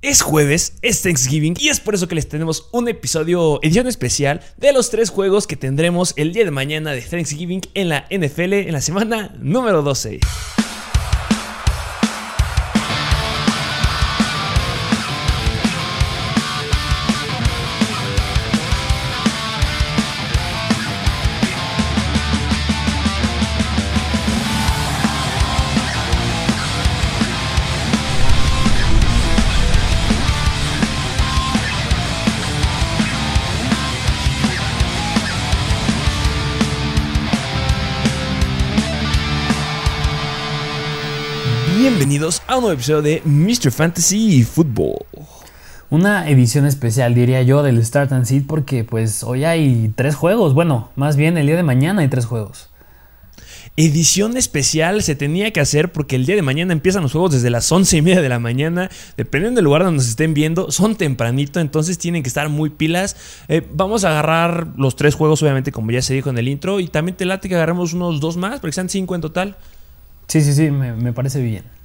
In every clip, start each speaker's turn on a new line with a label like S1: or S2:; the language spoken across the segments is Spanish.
S1: Es jueves, es Thanksgiving y es por eso que les tenemos un episodio, edición especial de los tres juegos que tendremos el día de mañana de Thanksgiving en la NFL en la semana número 12. A un nuevo episodio de Mr. Fantasy Football.
S2: Una edición especial, diría yo, del Start and Seed porque pues hoy hay tres juegos. Bueno, más bien el día de mañana hay tres juegos.
S1: Edición especial se tenía que hacer porque el día de mañana empiezan los juegos desde las once y media de la mañana. Dependiendo del lugar donde nos estén viendo, son tempranito, entonces tienen que estar muy pilas. Eh, vamos a agarrar los tres juegos, obviamente, como ya se dijo en el intro. Y también te late que agarremos unos dos más, porque sean cinco en total.
S2: Sí, sí, sí, me, me parece bien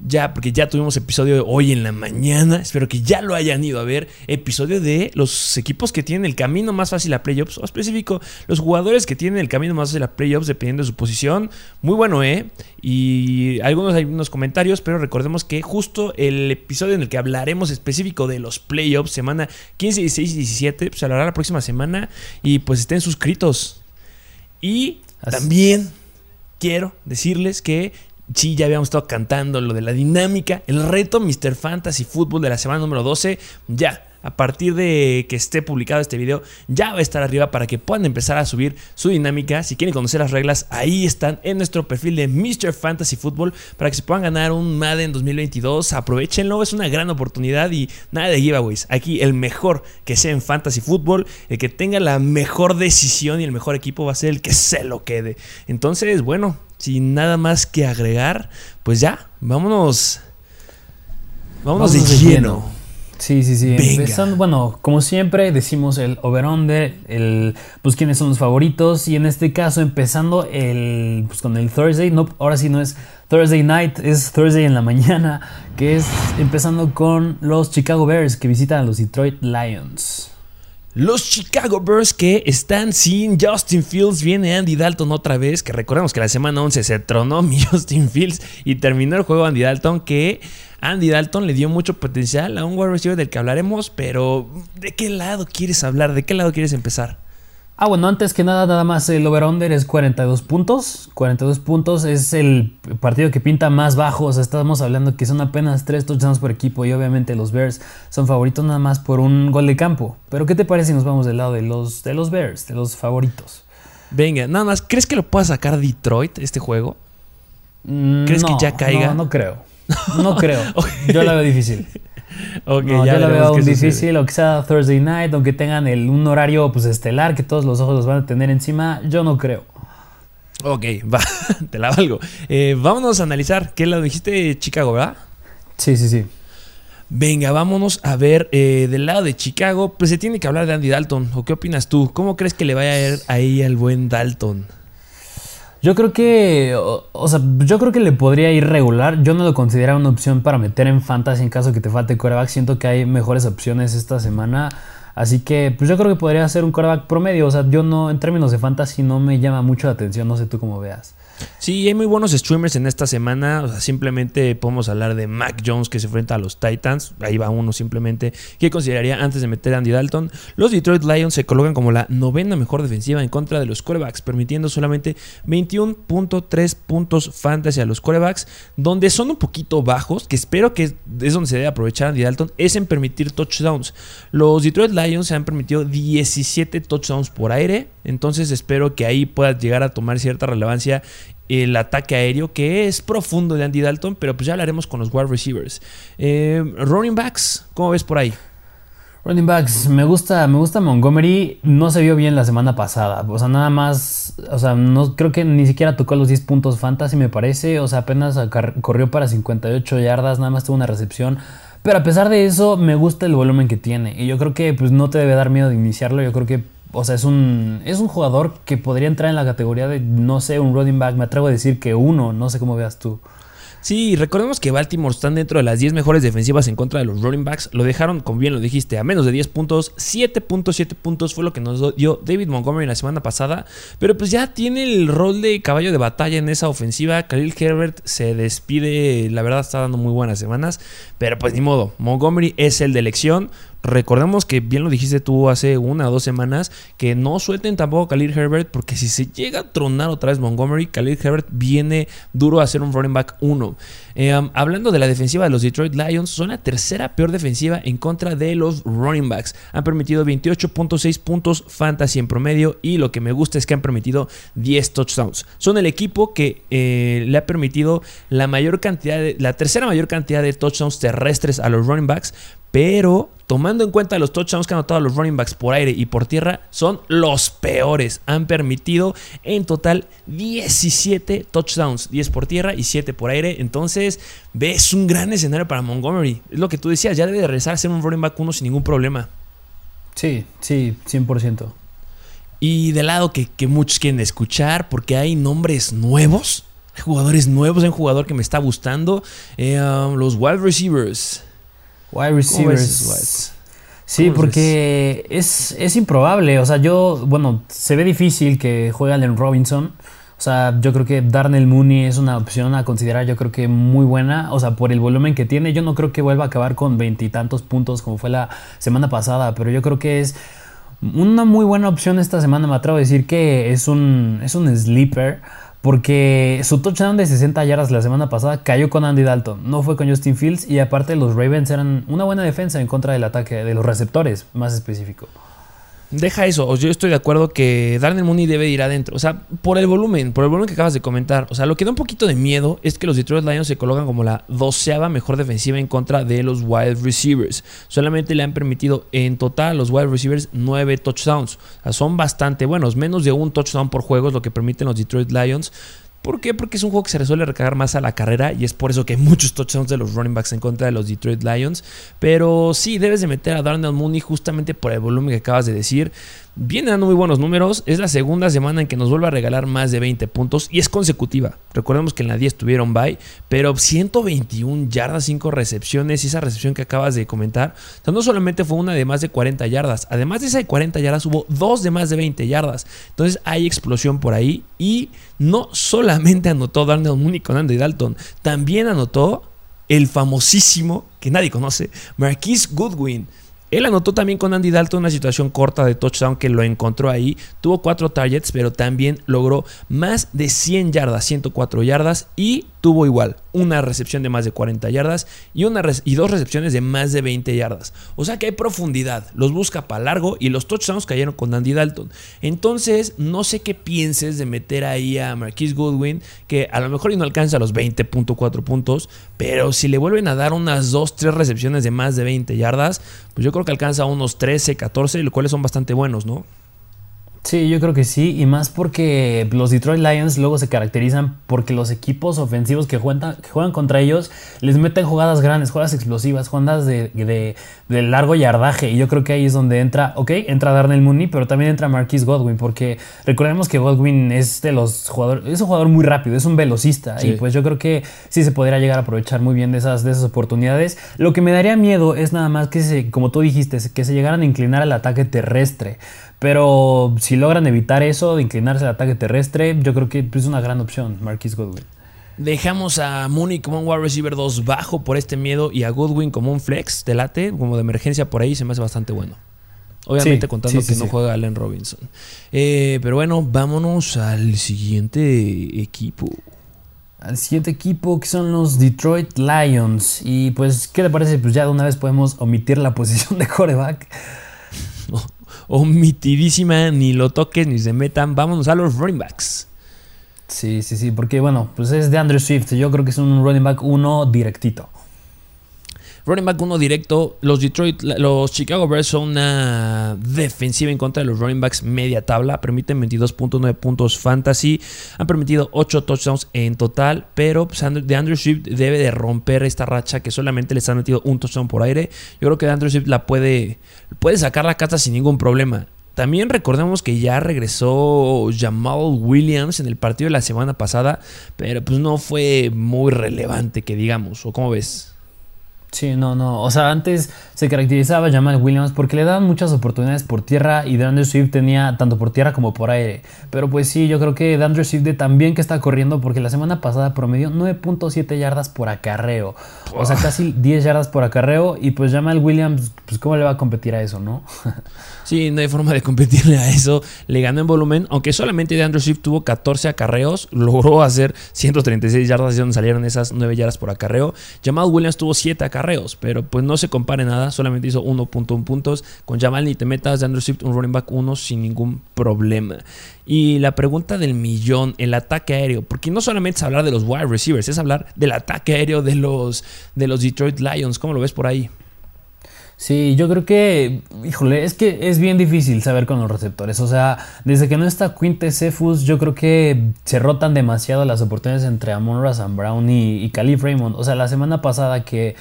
S1: ya, porque ya tuvimos episodio hoy en la mañana, espero que ya lo hayan ido a ver, episodio de los equipos que tienen el camino más fácil a playoffs, o específico, los jugadores que tienen el camino más fácil a playoffs dependiendo de su posición, muy bueno, ¿eh? Y algunos hay unos comentarios, pero recordemos que justo el episodio en el que hablaremos específico de los playoffs, semana 15, 16 y 17, pues hablará la próxima semana, y pues estén suscritos. Y también quiero decirles que Sí, ya habíamos estado cantando lo de la dinámica. El reto Mr. Fantasy Football de la semana número 12. Ya, a partir de que esté publicado este video, ya va a estar arriba para que puedan empezar a subir su dinámica. Si quieren conocer las reglas, ahí están en nuestro perfil de Mr. Fantasy Football para que se puedan ganar un Madden 2022. Aprovechenlo, es una gran oportunidad y nada de giveaways. Aquí el mejor que sea en Fantasy Football, el que tenga la mejor decisión y el mejor equipo va a ser el que se lo quede. Entonces, bueno, sin nada más que agregar, pues ya, vámonos. Vámonos, de, lleno.
S2: Sí, sí, sí. Empezando, bueno, como siempre, decimos el over-under, el, pues quiénes son los favoritos. Y en este caso, empezando el, pues, con el Thursday. No, ahora sí no es Thursday night, es Thursday en la mañana. Que es empezando con los Chicago Bears que visitan a los Detroit Lions.
S1: Los Chicago Bears que están sin Justin Fields. Viene Andy Dalton otra vez. Que recordemos que la semana 11 se tronó mi Justin Fields y terminó el juego Andy Dalton. Que Andy Dalton le dio mucho potencial a un wide receiver del que hablaremos. Pero ¿de qué lado quieres hablar? ¿De qué lado quieres empezar?
S2: Ah, bueno, antes que nada, nada más el over-under es 42 puntos. 42 puntos es el partido que pinta más bajo. O sea, estamos hablando que son apenas 3 touchdowns por equipo. Y obviamente los Bears son favoritos nada más por un gol de campo. Pero, ¿qué te parece si nos vamos del lado de los, de los Bears, de los favoritos?
S1: Venga, nada más, ¿crees que lo pueda sacar Detroit este juego?
S2: Mm, ¿Crees que ya caiga? No, no creo. No creo. Yo la veo difícil. no, ya yo la veo difícil, o que sea Thursday night, aunque tengan el, un horario pues estelar que todos los ojos los van a tener encima, yo no creo.
S1: Ok, va, te la valgo. Eh, vámonos a analizar, ¿qué lado dijiste Chicago, verdad?
S2: Sí, sí, sí.
S1: Venga, vámonos a ver eh, del lado de Chicago, pues se tiene que hablar de Andy Dalton, ¿o qué opinas tú? ¿Cómo crees que le vaya a ir ahí al buen Dalton?
S2: Yo creo que, o, sea, yo creo que le podría ir regular. Yo no lo considero una opción para meter en fantasy en caso que te falte coreback. Siento que hay mejores opciones esta semana. Así que, pues yo creo que podría ser un coreback promedio. O sea, yo no, en términos de fantasy, no me llama mucho la atención. No sé tú cómo veas.
S1: Sí, hay muy buenos streamers en esta semana. O sea, simplemente podemos hablar de Mac Jones que se enfrenta a los Titans. Ahí va uno simplemente. ¿Qué consideraría antes de meter a Andy Dalton? Los Detroit Lions se colocan como la novena mejor defensiva en contra de los quarterbacks, permitiendo solamente 21.3 puntos fantasy a los quarterbacks, donde son un poquito bajos, que espero que es donde se debe aprovechar Andy Dalton, es en permitir touchdowns. Los Detroit Lions se han permitido 17 touchdowns por aire, entonces espero que ahí pueda llegar a tomar cierta relevancia el ataque aéreo, que es profundo de Andy Dalton, pero pues ya hablaremos con los wide receivers. Eh, running backs, ¿cómo ves por ahí?
S2: Running backs, me gusta, me gusta Montgomery. No se vio bien la semana pasada. O sea, nada más. O sea, no creo que ni siquiera tocó los 10 puntos fantasy, me parece. O sea, apenas corrió para 58 yardas, nada más tuvo una recepción. Pero a pesar de eso, me gusta el volumen que tiene. Y yo creo que pues, no te debe dar miedo de iniciarlo. Yo creo que o sea, es un, es un jugador que podría entrar en la categoría de, no sé, un running back. Me atrevo a decir que uno, no sé cómo veas tú.
S1: Sí, recordemos que Baltimore están dentro de las 10 mejores defensivas en contra de los running backs. Lo dejaron, como bien lo dijiste, a menos de 10 puntos. 7.7 puntos fue lo que nos dio David Montgomery la semana pasada. Pero pues ya tiene el rol de caballo de batalla en esa ofensiva. Khalil Herbert se despide, la verdad está dando muy buenas semanas. Pero pues ni modo, Montgomery es el de elección. Recordemos que bien lo dijiste tú hace una o dos semanas, que no suelten tampoco a Khalil Herbert, porque si se llega a tronar otra vez Montgomery, Khalil Herbert viene duro a ser un running back 1. Eh, hablando de la defensiva de los Detroit Lions, son la tercera peor defensiva en contra de los running backs. Han permitido 28.6 puntos fantasy en promedio y lo que me gusta es que han permitido 10 touchdowns. Son el equipo que eh, le ha permitido la mayor cantidad, de, la tercera mayor cantidad de touchdowns terrestres a los running backs, pero tomando en cuenta los touchdowns que han anotado los running backs por aire y por tierra, son los peores. Han permitido en total 17 touchdowns, 10 por tierra y 7 por aire. Entonces, ves un gran escenario para Montgomery. Es lo que tú decías, ya debe de regresar a ser un running back 1 sin ningún problema.
S2: Sí, sí, 100%.
S1: Y del lado que, muchos quieren escuchar, porque hay nombres nuevos, hay jugadores nuevos, hay un jugador que me está gustando, eh, um, los wide receivers.
S2: Wide receivers. Sí, porque es, es, improbable. O sea, yo, bueno, se ve difícil que juegue Allen Robinson. O sea, yo creo que Darnell Mooney es una opción a considerar, yo creo que muy buena. O sea, por el volumen que tiene, yo no creo que vuelva a acabar con veintitantos puntos como fue la semana pasada, pero yo creo que es una muy buena opción esta semana. Me atrevo a decir que es un, es un sleeper porque su touchdown de 60 yardas la semana pasada cayó con Andy Dalton, no fue con Justin Fields y aparte los Ravens eran una buena defensa en contra del ataque de los receptores, más específico.
S1: Deja eso, yo estoy de acuerdo que Darnell Mooney debe ir adentro. O sea, por el volumen, por el volumen que acabas de comentar. O sea, lo que da un poquito de miedo es que los Detroit Lions se colocan como la doceava mejor defensiva en contra de los wide receivers. Solamente le han permitido en total a los wide receivers nueve touchdowns. O sea, son bastante buenos. Menos de un touchdown por juego es lo que permiten los Detroit Lions. ¿Por qué? Porque es un juego que se resuelve recargar más a la carrera y es por eso que hay muchos touchdowns de los running backs en contra de los Detroit Lions. Pero sí, debes de meter a Darnell Mooney justamente por el volumen que acabas de decir. Viene dando muy buenos números. Es la segunda semana en que nos vuelve a regalar más de 20 puntos y es consecutiva. Recordemos que en la 10 tuvieron bye, pero 121 yardas, 5 recepciones y esa recepción que acabas de comentar. no solamente fue una de más de 40 yardas, además de esa de 40 yardas hubo dos de más de 20 yardas. Entonces hay explosión por ahí y no solamente anotó Darnell Mooney con Andy Dalton, también anotó el famosísimo, que nadie conoce, Marquise Goodwin. Él anotó también con Andy Dalton una situación corta de touchdown que lo encontró ahí. Tuvo cuatro targets, pero también logró más de 100 yardas, 104 yardas y tuvo igual una recepción de más de 40 yardas y, una y dos recepciones de más de 20 yardas. O sea que hay profundidad, los busca para largo y los touchdowns cayeron con Andy Dalton. Entonces, no sé qué pienses de meter ahí a Marquise Goodwin, que a lo mejor no alcanza los 20.4 puntos, pero si le vuelven a dar unas 2, 3 recepciones de más de 20 yardas, pues yo creo que alcanza unos 13, 14, los cuales son bastante buenos, ¿no?
S2: Sí, yo creo que sí, y más porque los Detroit Lions luego se caracterizan porque los equipos ofensivos que juegan, que juegan contra ellos les meten jugadas grandes, jugadas explosivas, jugadas de, de, largo yardaje, y yo creo que ahí es donde entra, ok, entra Darnell Mooney, pero también entra Marquis Godwin, porque recordemos que Godwin es de los jugadores, es un jugador muy rápido, es un velocista, y pues yo creo que sí se podría llegar a aprovechar muy bien de esas, de esas oportunidades. Lo que me daría miedo es nada más que, se, como tú dijiste, que se llegaran a inclinar al ataque terrestre. Pero si logran evitar eso, de inclinarse al ataque terrestre, yo creo que es una gran opción, Marquis Goodwin.
S1: Dejamos a Mooney como un wide receiver 2 bajo por este miedo y a Goodwin como un flex de late, como de emergencia por ahí, se me hace bastante bueno. Obviamente contando que no juega Allen Robinson. Eh, pero bueno, vámonos al siguiente equipo.
S2: Al siguiente equipo que son los Detroit Lions. Y pues, ¿qué te parece? Pues ya de una vez podemos omitir la posición de coreback
S1: omitidísima, ni lo toques ni se metan. Vámonos a los running backs.
S2: Sí, sí, sí, porque bueno, pues es de Andrew Swift. Yo creo que es un running back 1 directito.
S1: Running back 1 directo. Los Detroit, los Chicago Bears son una defensiva en contra de los running backs media tabla. Permiten 22.9 puntos fantasy. Han permitido 8 touchdowns en total. Pero pues, de Andrew Swift debe de romper esta racha que solamente les han metido un touchdown por aire. Yo creo que de Andrew Swift la puede, puede sacar la casa sin ningún problema. También recordemos que ya regresó Jamal Williams en el partido de la semana pasada, pero pues no fue muy relevante que digamos, ¿o cómo ves?
S2: Sí, no, no. O sea, antes se caracterizaba Jamal Williams porque le daban muchas oportunidades por tierra y DeAndre Swift tenía tanto por tierra como por aire. Pero pues sí, yo creo que DeAndre Swift también que está corriendo porque la semana pasada promedió 9.7 yardas por acarreo. O sea, casi 10 yardas por acarreo y pues Jamal Williams, pues cómo le va a competir a eso, ¿no?
S1: Sí, no hay forma de competirle a eso. Le ganó en volumen, aunque solamente DeAndre Swift tuvo 14 acarreos, logró hacer 136 yardas de donde salieron esas 9 yardas por acarreo. Jamal Williams tuvo 7 acarreos, pero pues no se compare nada, solamente hizo 1.1 puntos. Con Jamal ni te metas, DeAndre Swift un running back 1 sin ningún problema. Y la pregunta del millón, el ataque aéreo, porque no solamente es hablar de los wide receivers, es hablar del ataque aéreo de los, de los Detroit Lions. ¿Cómo lo ves por ahí?
S2: Sí, yo creo que, híjole, es que es bien difícil saber con los receptores. O sea, desde que no está Quinte Cephus, yo creo que se rotan demasiado las oportunidades entre Amon Razan Brown y, y Raymond. O sea, la semana pasada que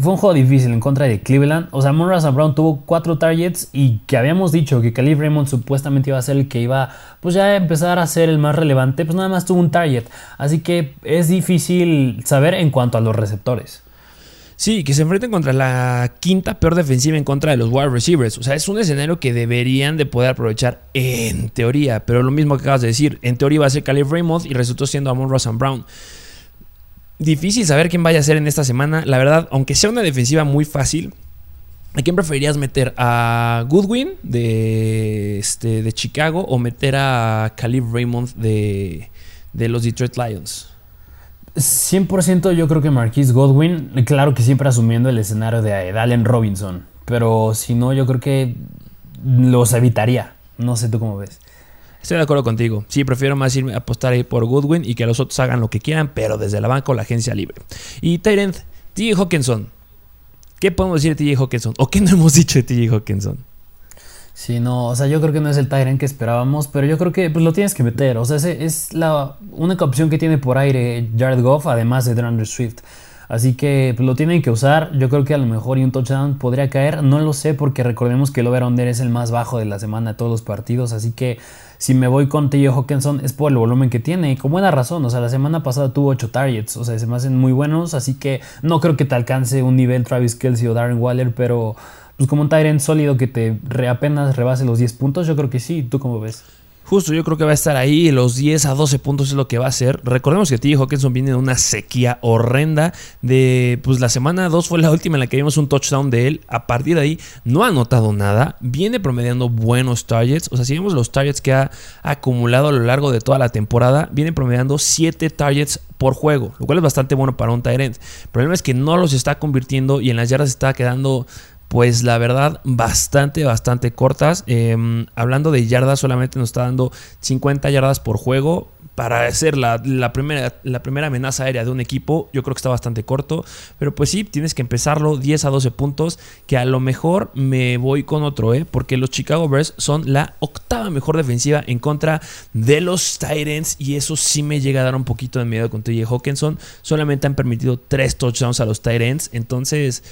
S2: fue un juego difícil en contra de Cleveland. O sea, Amon Razan Brown tuvo cuatro targets y que habíamos dicho que Calif Raymond supuestamente iba a ser el que iba, pues ya empezar a ser el más relevante. Pues nada más tuvo un target. Así que es difícil saber en cuanto a los receptores.
S1: Sí, que se enfrenten contra la quinta peor defensiva en contra de los wide receivers. O sea, es un escenario que deberían de poder aprovechar en teoría. Pero lo mismo que acabas de decir, en teoría va a ser Caleb Raymond y resultó siendo Amon Ross Brown. Difícil saber quién vaya a ser en esta semana. La verdad, aunque sea una defensiva muy fácil, ¿a quién preferirías meter? ¿A Goodwin de, este, de Chicago o meter a Caleb Raymond de, de los Detroit Lions?
S2: 100% yo creo que Marquise Godwin, claro que siempre asumiendo el escenario de Allen Robinson, pero si no, yo creo que los evitaría. No sé tú cómo ves.
S1: Estoy de acuerdo contigo. Sí, prefiero más irme a apostar ahí por Goodwin y que los otros hagan lo que quieran, pero desde la banca o la agencia libre. Y Tyrant, TJ Hawkinson. ¿Qué podemos decir de TJ Hawkinson? ¿O qué no hemos dicho de TJ Hawkinson?
S2: Sí, no, o sea, yo creo que no es el Tyrant que esperábamos, pero yo creo que pues, lo tienes que meter. O sea, es la única opción que tiene por aire Jared Goff, además de DeAndre Swift. Así que pues, lo tienen que usar. Yo creo que a lo mejor y un touchdown podría caer. No lo sé porque recordemos que el over-under es el más bajo de la semana de todos los partidos. Así que si me voy con T.J. Hawkinson es por el volumen que tiene. Y con buena razón. O sea, la semana pasada tuvo 8 targets. O sea, se me hacen muy buenos. Así que no creo que te alcance un nivel Travis Kelsey o Darren Waller. Pero como un Tyrant sólido que te apenas rebase los 10 puntos, yo creo que sí. ¿Tú cómo ves?
S1: Justo, yo creo que va a estar ahí. Los 10 a 12 puntos es lo que va a ser. Recordemos que T.J. Hawkinson viene de una sequía horrenda. De pues la semana 2 fue la última en la que vimos un touchdown de él. A partir de ahí no ha anotado nada. Viene promediando buenos targets. O sea, si vemos los targets que ha acumulado a lo largo de toda la temporada, viene promediando 7 targets por juego, lo cual es bastante bueno para un Tyrant. El problema es que no los está convirtiendo y en las yardas está quedando pues la verdad bastante, bastante cortas. Em, hablando de yardas, solamente nos está dando 50 yardas por juego. Para ser la, primera, la primera amenaza aérea de un equipo, yo creo que está bastante corto. Pero pues sí, tienes que empezarlo 10 a 12 puntos. Que a lo mejor me voy con otro, ¿eh? Porque los Chicago Bears son la octava mejor defensiva en contra de los Titans. Y eso sí me llega a dar un poquito de miedo con TJ Hawkinson. Solamente han permitido 3 touchdowns a los Titans. Entonces,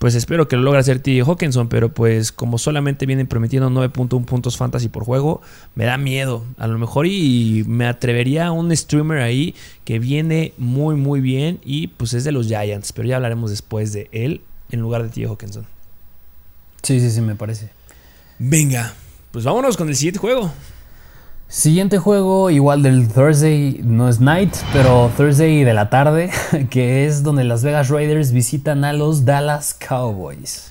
S1: pues espero que lo logre hacer T. Hawkinson, pero pues como solamente vienen prometiendo 9.1 puntos fantasy por juego, me da miedo. A lo mejor y me atrevería a un streamer ahí que viene muy muy bien y pues es de los Giants, pero ya hablaremos después de él en lugar de T. Hawkinson.
S2: Sí, sí, sí, me parece.
S1: Venga, pues vámonos con el siguiente juego.
S2: Siguiente juego, igual del Thursday, no es night, pero Thursday de la tarde, que es donde Las Vegas Raiders visitan a los Dallas Cowboys.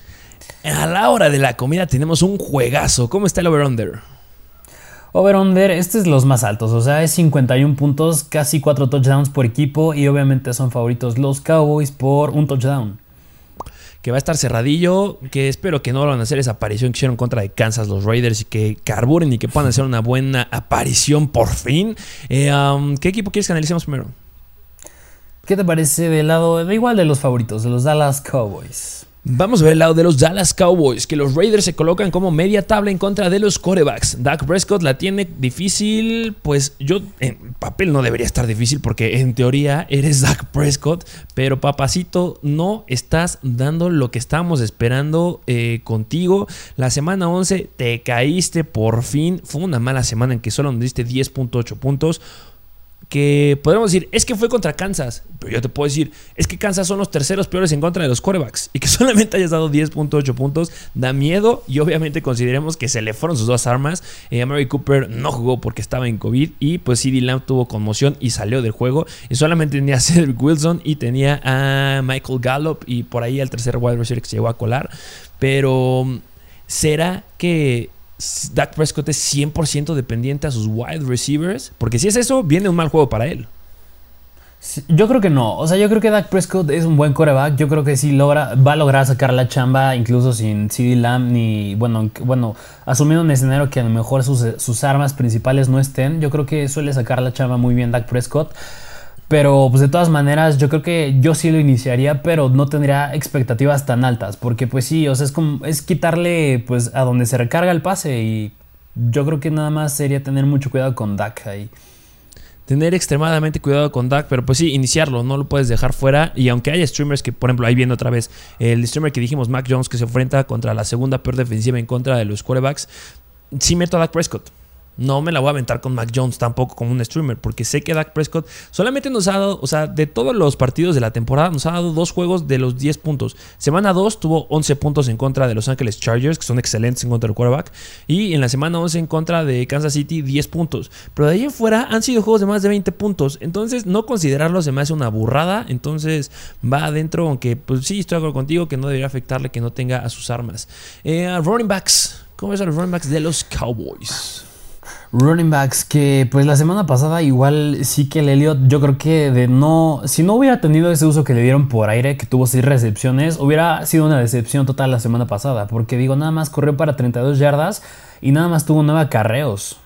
S1: A la hora de la comida tenemos un juegazo. ¿Cómo está el over-under?
S2: Over-under, este es los más altos, o sea, es 51 puntos, casi 4 touchdowns por equipo y obviamente son favoritos los Cowboys por un touchdown
S1: que va a estar cerradillo, que espero que no van a hacer esa aparición que hicieron contra de Kansas los Raiders y que carburen y que puedan hacer una buena aparición por fin. Eh, ¿Qué equipo quieres que analicemos primero?
S2: ¿Qué te parece del lado, de igual de los favoritos, de los Dallas Cowboys?
S1: Vamos a ver el lado de los Dallas Cowboys, que los Raiders se colocan como media tabla en contra de los corebacks. Dak Prescott la tiene difícil, pues yo en papel no debería estar difícil porque en teoría eres Dak Prescott, pero papacito no estás dando lo que estábamos esperando eh, contigo. La semana 11 te caíste por fin, fue una mala semana en que solo nos diste 10.8 puntos que podemos decir, es que fue contra Kansas, pero yo te puedo decir, es que Kansas son los terceros peores en contra de los quarterbacks y que solamente hayas dado 10.8 puntos, da miedo y obviamente consideremos que se le fueron sus dos armas. Eh, Mary Cooper no jugó porque estaba en COVID y pues CD Lamb tuvo conmoción y salió del juego y solamente tenía a Cedric Wilson y tenía a Michael Gallup y por ahí al tercer wide receiver que se llegó a colar, pero ¿será que Dak Prescott es 100% dependiente a sus wide receivers? Porque si es eso, viene un mal juego para él.
S2: yo creo que no. O sea, yo creo que Dak Prescott es un buen coreback. Yo creo que sí logra, va a lograr sacar la chamba incluso sin CD Lamb ni, bueno, bueno, asumiendo un escenario que a lo mejor sus, sus armas principales no estén. Yo creo que suele sacar la chamba muy bien Dak Prescott. Pero pues de todas maneras yo creo que yo sí lo iniciaría, pero no tendría expectativas tan altas, porque pues sí, o sea, es como es quitarle pues a donde se recarga el pase y yo creo que nada más sería tener mucho cuidado con Dak ahí.
S1: Tener extremadamente cuidado con Dak, pero pues sí, iniciarlo, no lo puedes dejar fuera. Y aunque haya streamers que, por ejemplo, ahí viendo otra vez, el streamer que dijimos, Mac Jones, que se enfrenta contra la segunda peor defensiva en contra de los quarterbacks, sí meto a Dak Prescott. No me la voy a aventar con Mac Jones tampoco como un streamer, porque sé que Dak Prescott solamente nos ha dado, o sea, de todos los partidos de la temporada, nos ha dado dos juegos de los 10 puntos. Semana 2 tuvo 11 puntos en contra de Los Ángeles Chargers, que son excelentes en contra del quarterback, y en la semana 11 en contra de Kansas City, 10 puntos. Pero de ahí en fuera han sido juegos de más de 20 puntos, entonces no considerarlo se me hace una burrada, entonces va adentro, aunque pues sí, estoy de acuerdo contigo que no debería afectarle que no tenga a sus armas. Eh, running backs, ¿cómo ves a los running backs de los Cowboys?
S2: Running backs que pues la semana pasada igual sí que el Elliot yo creo que de no si no hubiera tenido ese uso que le dieron por aire que tuvo seis recepciones hubiera sido una decepción total la semana pasada porque digo nada más corrió para 32 yardas y nada más tuvo nueve acarreos.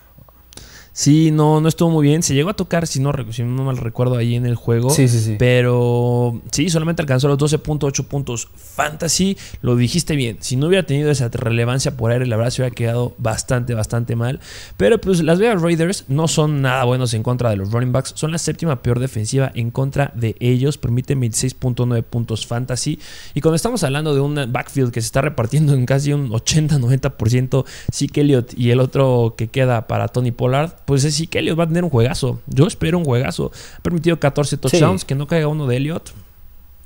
S1: Sí, no, no estuvo muy bien. Se llegó a tocar, si no, si no mal recuerdo, ahí en el juego.
S2: Sí, sí, sí.
S1: Pero sí, solamente alcanzó los 12.8 puntos. Fantasy, lo dijiste bien. Si no hubiera tenido esa relevancia por aire, la verdad se hubiera quedado bastante, bastante mal. Pero pues las Vegas Raiders no son nada buenos en contra de los running backs. Son la séptima peor defensiva en contra de ellos. Permiten 26.9 puntos fantasy. Y cuando estamos hablando de un backfield que se está repartiendo en casi un 80-90%, sí que Elliott y el otro que queda para Tony Pollard pues sí que Elliot va a tener un juegazo. Yo espero un juegazo. Ha permitido 14 touchdowns, que no caiga uno de Elliot.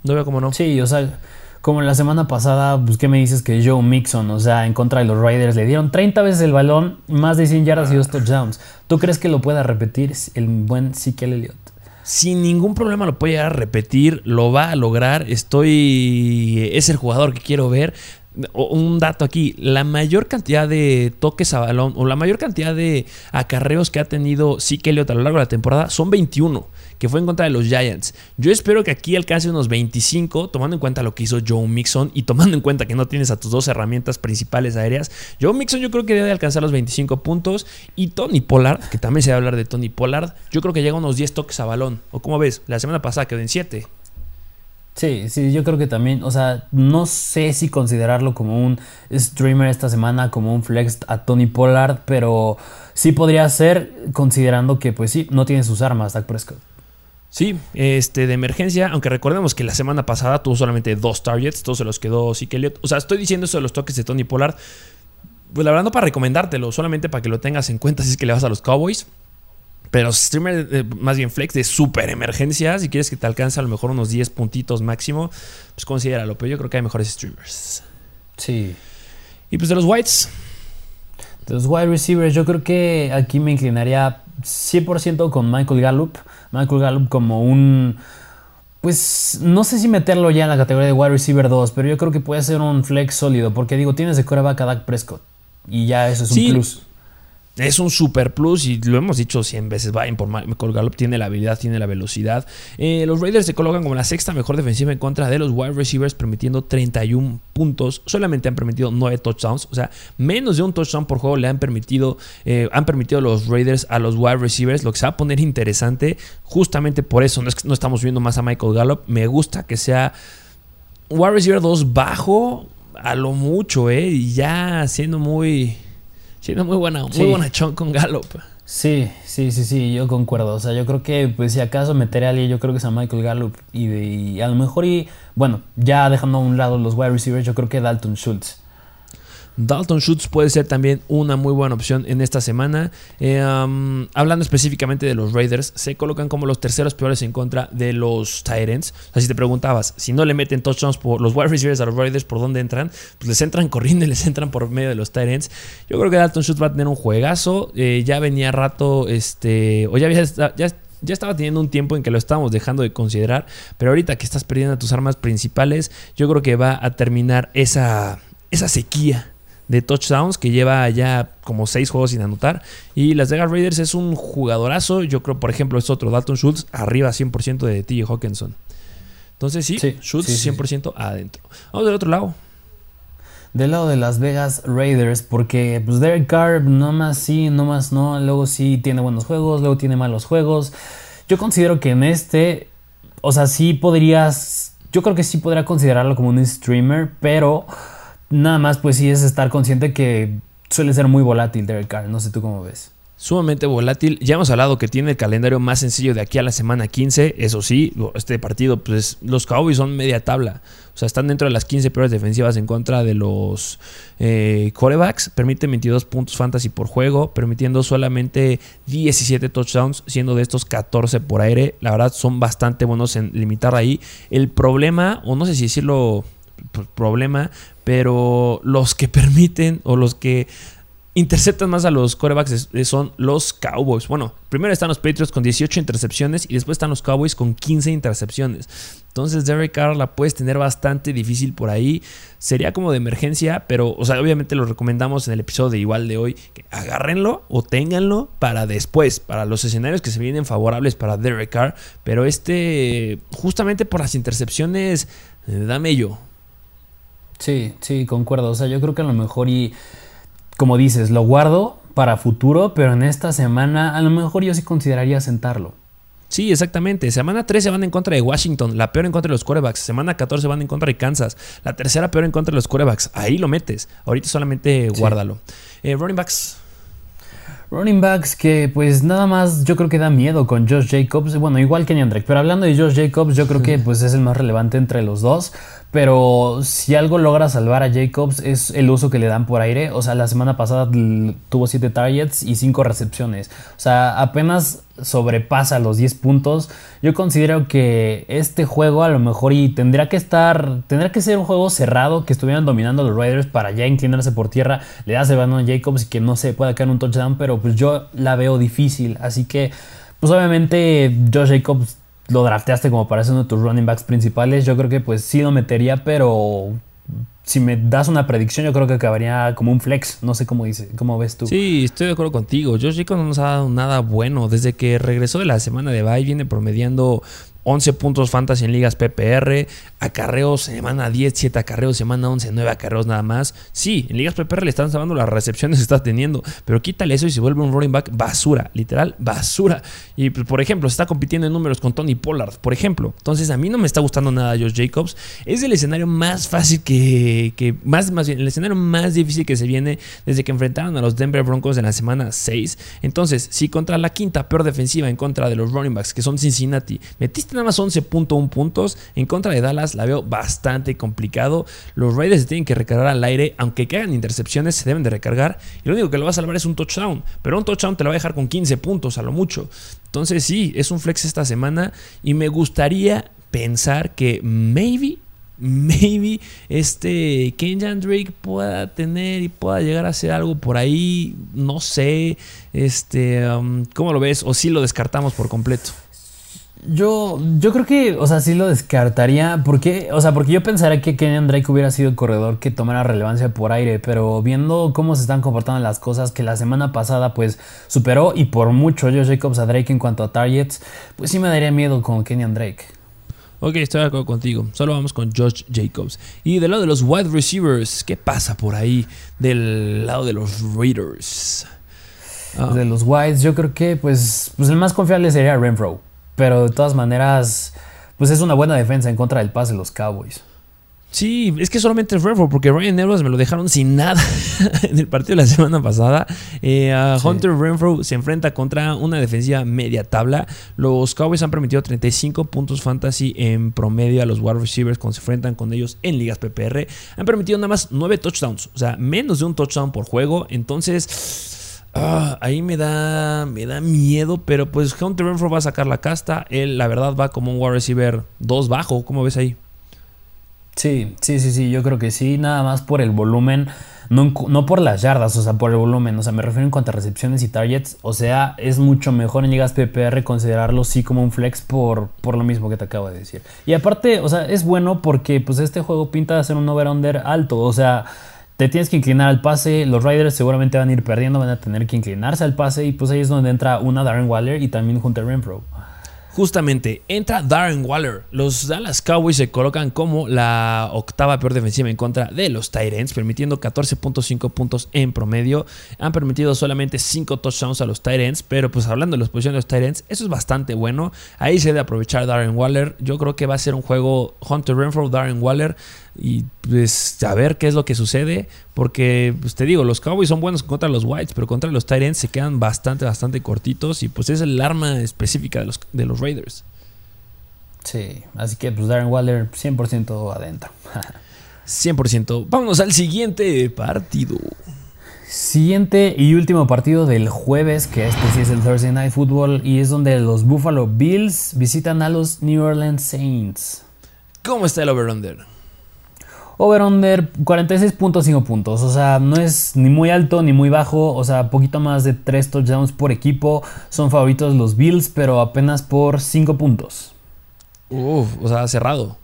S1: No veo cómo no.
S2: Sí, o sea, como la semana pasada, pues ¿qué me dices que Joe Mixon, o sea, en contra de los Raiders, le dieron 30 veces el balón, más de 100 yardas y dos touchdowns? ¿Tú crees que lo pueda repetir el buen Sikel Elliott?
S1: Sin ningún problema lo puede llegar a repetir, lo va a lograr. Estoy. Es el jugador que quiero ver un dato aquí, la mayor cantidad de toques a balón o la mayor cantidad de acarreos que ha tenido Zeke Elliott a lo largo de la temporada son 21, que fue en contra de los Giants. Yo espero que aquí alcance unos 25, tomando en cuenta lo que hizo Joe Mixon y tomando en cuenta que no tienes a tus dos herramientas principales aéreas. Joe Mixon yo creo que debe alcanzar los 25 puntos y Tony Pollard, que también se va a hablar de Tony Pollard, yo creo que llega a unos 10 toques a balón. ¿O cómo ves? La semana pasada quedó en 7.
S2: Sí, sí, yo creo que también, o sea, no sé si considerarlo como un streamer esta semana, como un flex a Tony Pollard, pero sí podría ser considerando que pues sí, no tiene sus armas Dak Prescott.
S1: Sí, este de emergencia, aunque recordemos que la semana pasada tuvo solamente dos targets, todos se los quedó sí Elliott. O sea, estoy diciendo eso de los toques de Tony Pollard. Pues la verdad no para recomendártelo, solamente para que lo tengas en cuenta si es que le vas a los Cowboys. Pero streamer, eh, más bien flex de super emergencia, si quieres que te alcance a lo mejor unos 10 puntitos máximo, pues considéralo. Pero yo creo que hay mejores streamers.
S2: Sí.
S1: Y pues de los whites.
S2: De los wide receivers, yo creo que aquí me inclinaría 100% con Michael Gallup. Michael Gallup como un... Pues no sé si meterlo ya en la categoría de wide receiver 2, pero yo creo que puede ser un flex sólido, porque digo, tienes de coreback a Dak Prescott. Y ya eso es un plus
S1: es un super plus y lo hemos dicho 100 veces. Vayan por Michael Gallup, tiene la habilidad, tiene la velocidad. Eh, los Raiders se colocan como la sexta mejor defensiva en contra de los wide receivers, permitiendo 31 puntos. Solamente han permitido 9 touchdowns, o sea, menos de un touchdown por juego le han permitido, eh, han permitido los Raiders a los wide receivers, lo que se va a poner interesante. Justamente por eso no, no estamos viendo más a Michael Gallup. Me gusta que sea wide receiver 2 bajo a lo mucho, ¿eh? Y ya siendo muy. Siendo muy buena, muy chon con Gallup.
S2: Sí, sí, sí, sí, yo concuerdo. O sea, yo creo que, pues, si acaso meteré a alguien, yo creo que es a Michael Gallup. Y, y a lo mejor, y bueno, ya dejando a un lado los wide receivers, yo creo que Dalton Schultz.
S1: Dalton Schultz puede ser también una muy buena opción en esta semana. Eh, hablando específicamente de los Raiders, se colocan como los terceros peores en contra de los Titans. O sea, si te preguntabas, si no le meten touchdowns por los wide receivers a los Raiders, ¿por dónde entran? Pues les entran corriendo y les entran por medio de los Titans. Yo creo que Dalton Schultz va a tener un juegazo. Eh, ya venía rato, este, o ya había, ya, ya estaba teniendo un tiempo en que lo estábamos dejando de considerar, pero ahorita que estás perdiendo tus armas principales, yo creo que va a terminar esa, esa sequía de touchdowns que lleva ya como seis juegos sin anotar. Y Las Vegas Raiders es un jugadorazo. Yo creo, por ejemplo, es otro Dalton Schultz arriba 100% de TJ Hawkinson. Entonces sí, Schultz 100% adentro. Vamos del otro lado.
S2: Del lado de Las Vegas Raiders, porque pues Derek Carr no más sí, no más no, luego sí tiene buenos juegos, luego tiene malos juegos. Yo considero que en este, o sea, sí podrías, yo creo que sí podría considerarlo como un streamer, pero Nada más, pues sí es estar consciente que suele ser muy volátil Derek Carr. No sé tú cómo ves.
S1: Sumamente volátil. Ya hemos hablado que tiene el calendario más sencillo de aquí a la semana 15. Eso sí, este partido, pues los Cowboys son media tabla. O sea, están dentro de las 15 peores defensivas en contra de los eh, corebacks. Permiten 22 puntos fantasy por juego, permitiendo solamente 17 touchdowns, siendo de estos 14 por aire. La verdad, son bastante buenos en limitar ahí. El problema, o no sé si decirlo problema, pero los que permiten o los que interceptan más a los corebacks son los Cowboys. Bueno, primero están los Patriots con 18 intercepciones y después están los Cowboys con 15 intercepciones. Entonces Derek Carr la puedes tener bastante difícil por ahí. Sería como de emergencia, pero o sea, obviamente lo recomendamos en el episodio de igual de hoy. Que agárrenlo o ténganlo para después, para los escenarios que se vienen favorables para Derek Carr. Pero este, justamente por las intercepciones, eh, dame yo.
S2: Sí, sí, concuerdo. O sea, yo creo que a lo mejor y, como dices, lo guardo para futuro, pero en esta semana a lo mejor yo sí consideraría sentarlo.
S1: Sí, exactamente. Semana 13 van en contra de Washington, la peor en contra de los quarterbacks. Semana 14 van en contra de Kansas, la tercera peor en contra de los quarterbacks. Ahí lo metes. Ahorita solamente guárdalo. Eh, running backs.
S2: Running backs que pues nada más yo creo que da miedo con Josh Jacobs. Bueno, igual que Drake. Pero hablando de Josh Jacobs, yo creo que pues es el más relevante entre los dos. Pero si algo logra salvar a Jacobs es el uso que le dan por aire. O sea, la semana pasada tuvo 7 targets y 5 recepciones. O sea, apenas sobrepasa los 10 puntos. Yo considero que este juego a lo mejor y tendría que estar, tendría que ser un juego cerrado, que estuvieran dominando los Raiders para ya inclinarse por tierra. Le das el balón a Jacobs y que no se pueda caer un touchdown, pero pues yo la veo difícil. Así que, pues obviamente Josh Jacobs lo drafteaste como para ser uno de tus running backs principales, yo creo que pues sí lo metería, pero si me das una predicción, yo creo que acabaría como un flex. No sé cómo dice, cómo ves tú.
S1: Sí, estoy de acuerdo contigo. Josh Jacobs no nos ha dado nada bueno. Desde que regresó de la semana de bye, viene promediando 11 puntos fantasy en ligas PPR, acarreos semana 10, 7 acarreos, semana 11, 9 acarreos nada más. Sí, en ligas PPR le están salvando las recepciones que está teniendo, pero quítale eso y se vuelve un running back basura, literal basura. Y pues, por ejemplo, se está compitiendo en números con Tony Pollard, por ejemplo. Entonces a mí no me está gustando nada Josh Jacobs. Es el escenario más fácil que, que más, más bien, el escenario más difícil que se viene desde que enfrentaron a los Denver Broncos en la semana 6. Entonces, si contra la quinta peor defensiva en contra de los running backs, que son Cincinnati, metiste nada más 11.1 puntos. En contra de Dallas la veo bastante complicado. Los Raiders se tienen que recargar al aire. Aunque caigan intercepciones, se deben de recargar. Y lo único que lo va a salvar es un touchdown. Pero un touchdown te lo va a dejar con 15 puntos a lo mucho. Entonces sí, es un flex esta semana. Y me gustaría pensar que maybe maybe este Kenyan Drake pueda tener y pueda llegar a hacer algo por ahí, no sé, este, um, ¿cómo lo ves? O si lo descartamos por completo.
S2: Yo, yo creo que, o sea, sí lo descartaría. Porque, o sea, porque yo pensaría que Kenyan Drake hubiera sido el corredor que tomara relevancia por aire. Pero viendo cómo se están comportando las cosas, que la semana pasada, pues, superó y por mucho Josh Jacobs a Drake en cuanto a targets, pues sí me daría miedo con Kenyan Drake.
S1: Ok, estoy de acuerdo contigo. Solo vamos con Josh Jacobs. Y del lado de los wide receivers, ¿qué pasa por ahí del lado de los Raiders?
S2: De los wides, yo creo que pues, pues el más confiable sería Renfro. Pero de todas maneras, pues es una buena defensa en contra del pase de los Cowboys.
S1: Sí, es que solamente es Renfro, porque Ryan Edwards me lo dejaron sin nada en el partido de la semana pasada. Eh, Hunter Renfro se enfrenta contra una defensiva media tabla. Los Cowboys han permitido 35 puntos fantasy en promedio a los wide receivers cuando se enfrentan con ellos en ligas PPR. Han permitido nada más 9 touchdowns, o sea, menos de un touchdown por juego. Entonces, ah, ahí me da, me da miedo, pero pues Hunter Renfro va a sacar la casta. Él, la verdad, va como un wide receiver 2 bajo. ¿Cómo ves ahí?
S2: Sí, sí, sí, sí, yo creo que sí, nada más por el volumen, no, por las yardas, o sea, por el volumen, o sea, me refiero en cuanto a recepciones y targets, o sea, es mucho mejor en ligas PPR considerarlo sí como un flex por, por lo mismo que te acabo de decir. Y aparte, o sea, es bueno porque pues este juego pinta de ser un over-under alto, o sea, te tienes que inclinar al pase, los Riders seguramente van a ir perdiendo, van a tener que inclinarse al pase y pues ahí es donde entra una Darren Waller y también Hunter Renfro.
S1: Justamente entra Darren Waller. Los Dallas Cowboys se colocan como la octava peor defensiva en contra de los Titans, permitiendo 14.5 puntos en promedio. Han permitido solamente 5 touchdowns a los Titans, pero pues hablando de las posiciones de los Titans, eso es bastante bueno. Ahí se debe aprovechar Darren Waller. Yo creo que va a ser un juego Hunter Renfro, Darren Waller y pues a ver qué es lo que sucede. Porque, pues te digo, los Cowboys son buenos contra los Whites, pero contra los Titans se quedan bastante, bastante cortitos. Y pues es el arma específica de los, de los Raiders.
S2: Sí, así que pues Darren Waller 100% adentro.
S1: 100%. Vámonos al siguiente partido.
S2: Siguiente y último partido del jueves, que este sí es el Thursday Night Football, y es donde los Buffalo Bills visitan a los New Orleans Saints.
S1: ¿Cómo está el over-under?
S2: Over-under 46.5 puntos. O sea, no es ni muy alto ni muy bajo. O sea, poquito más de 3 touchdowns por equipo. Son favoritos los Bills, pero apenas por 5 puntos.
S1: Uf, o sea, cerrado.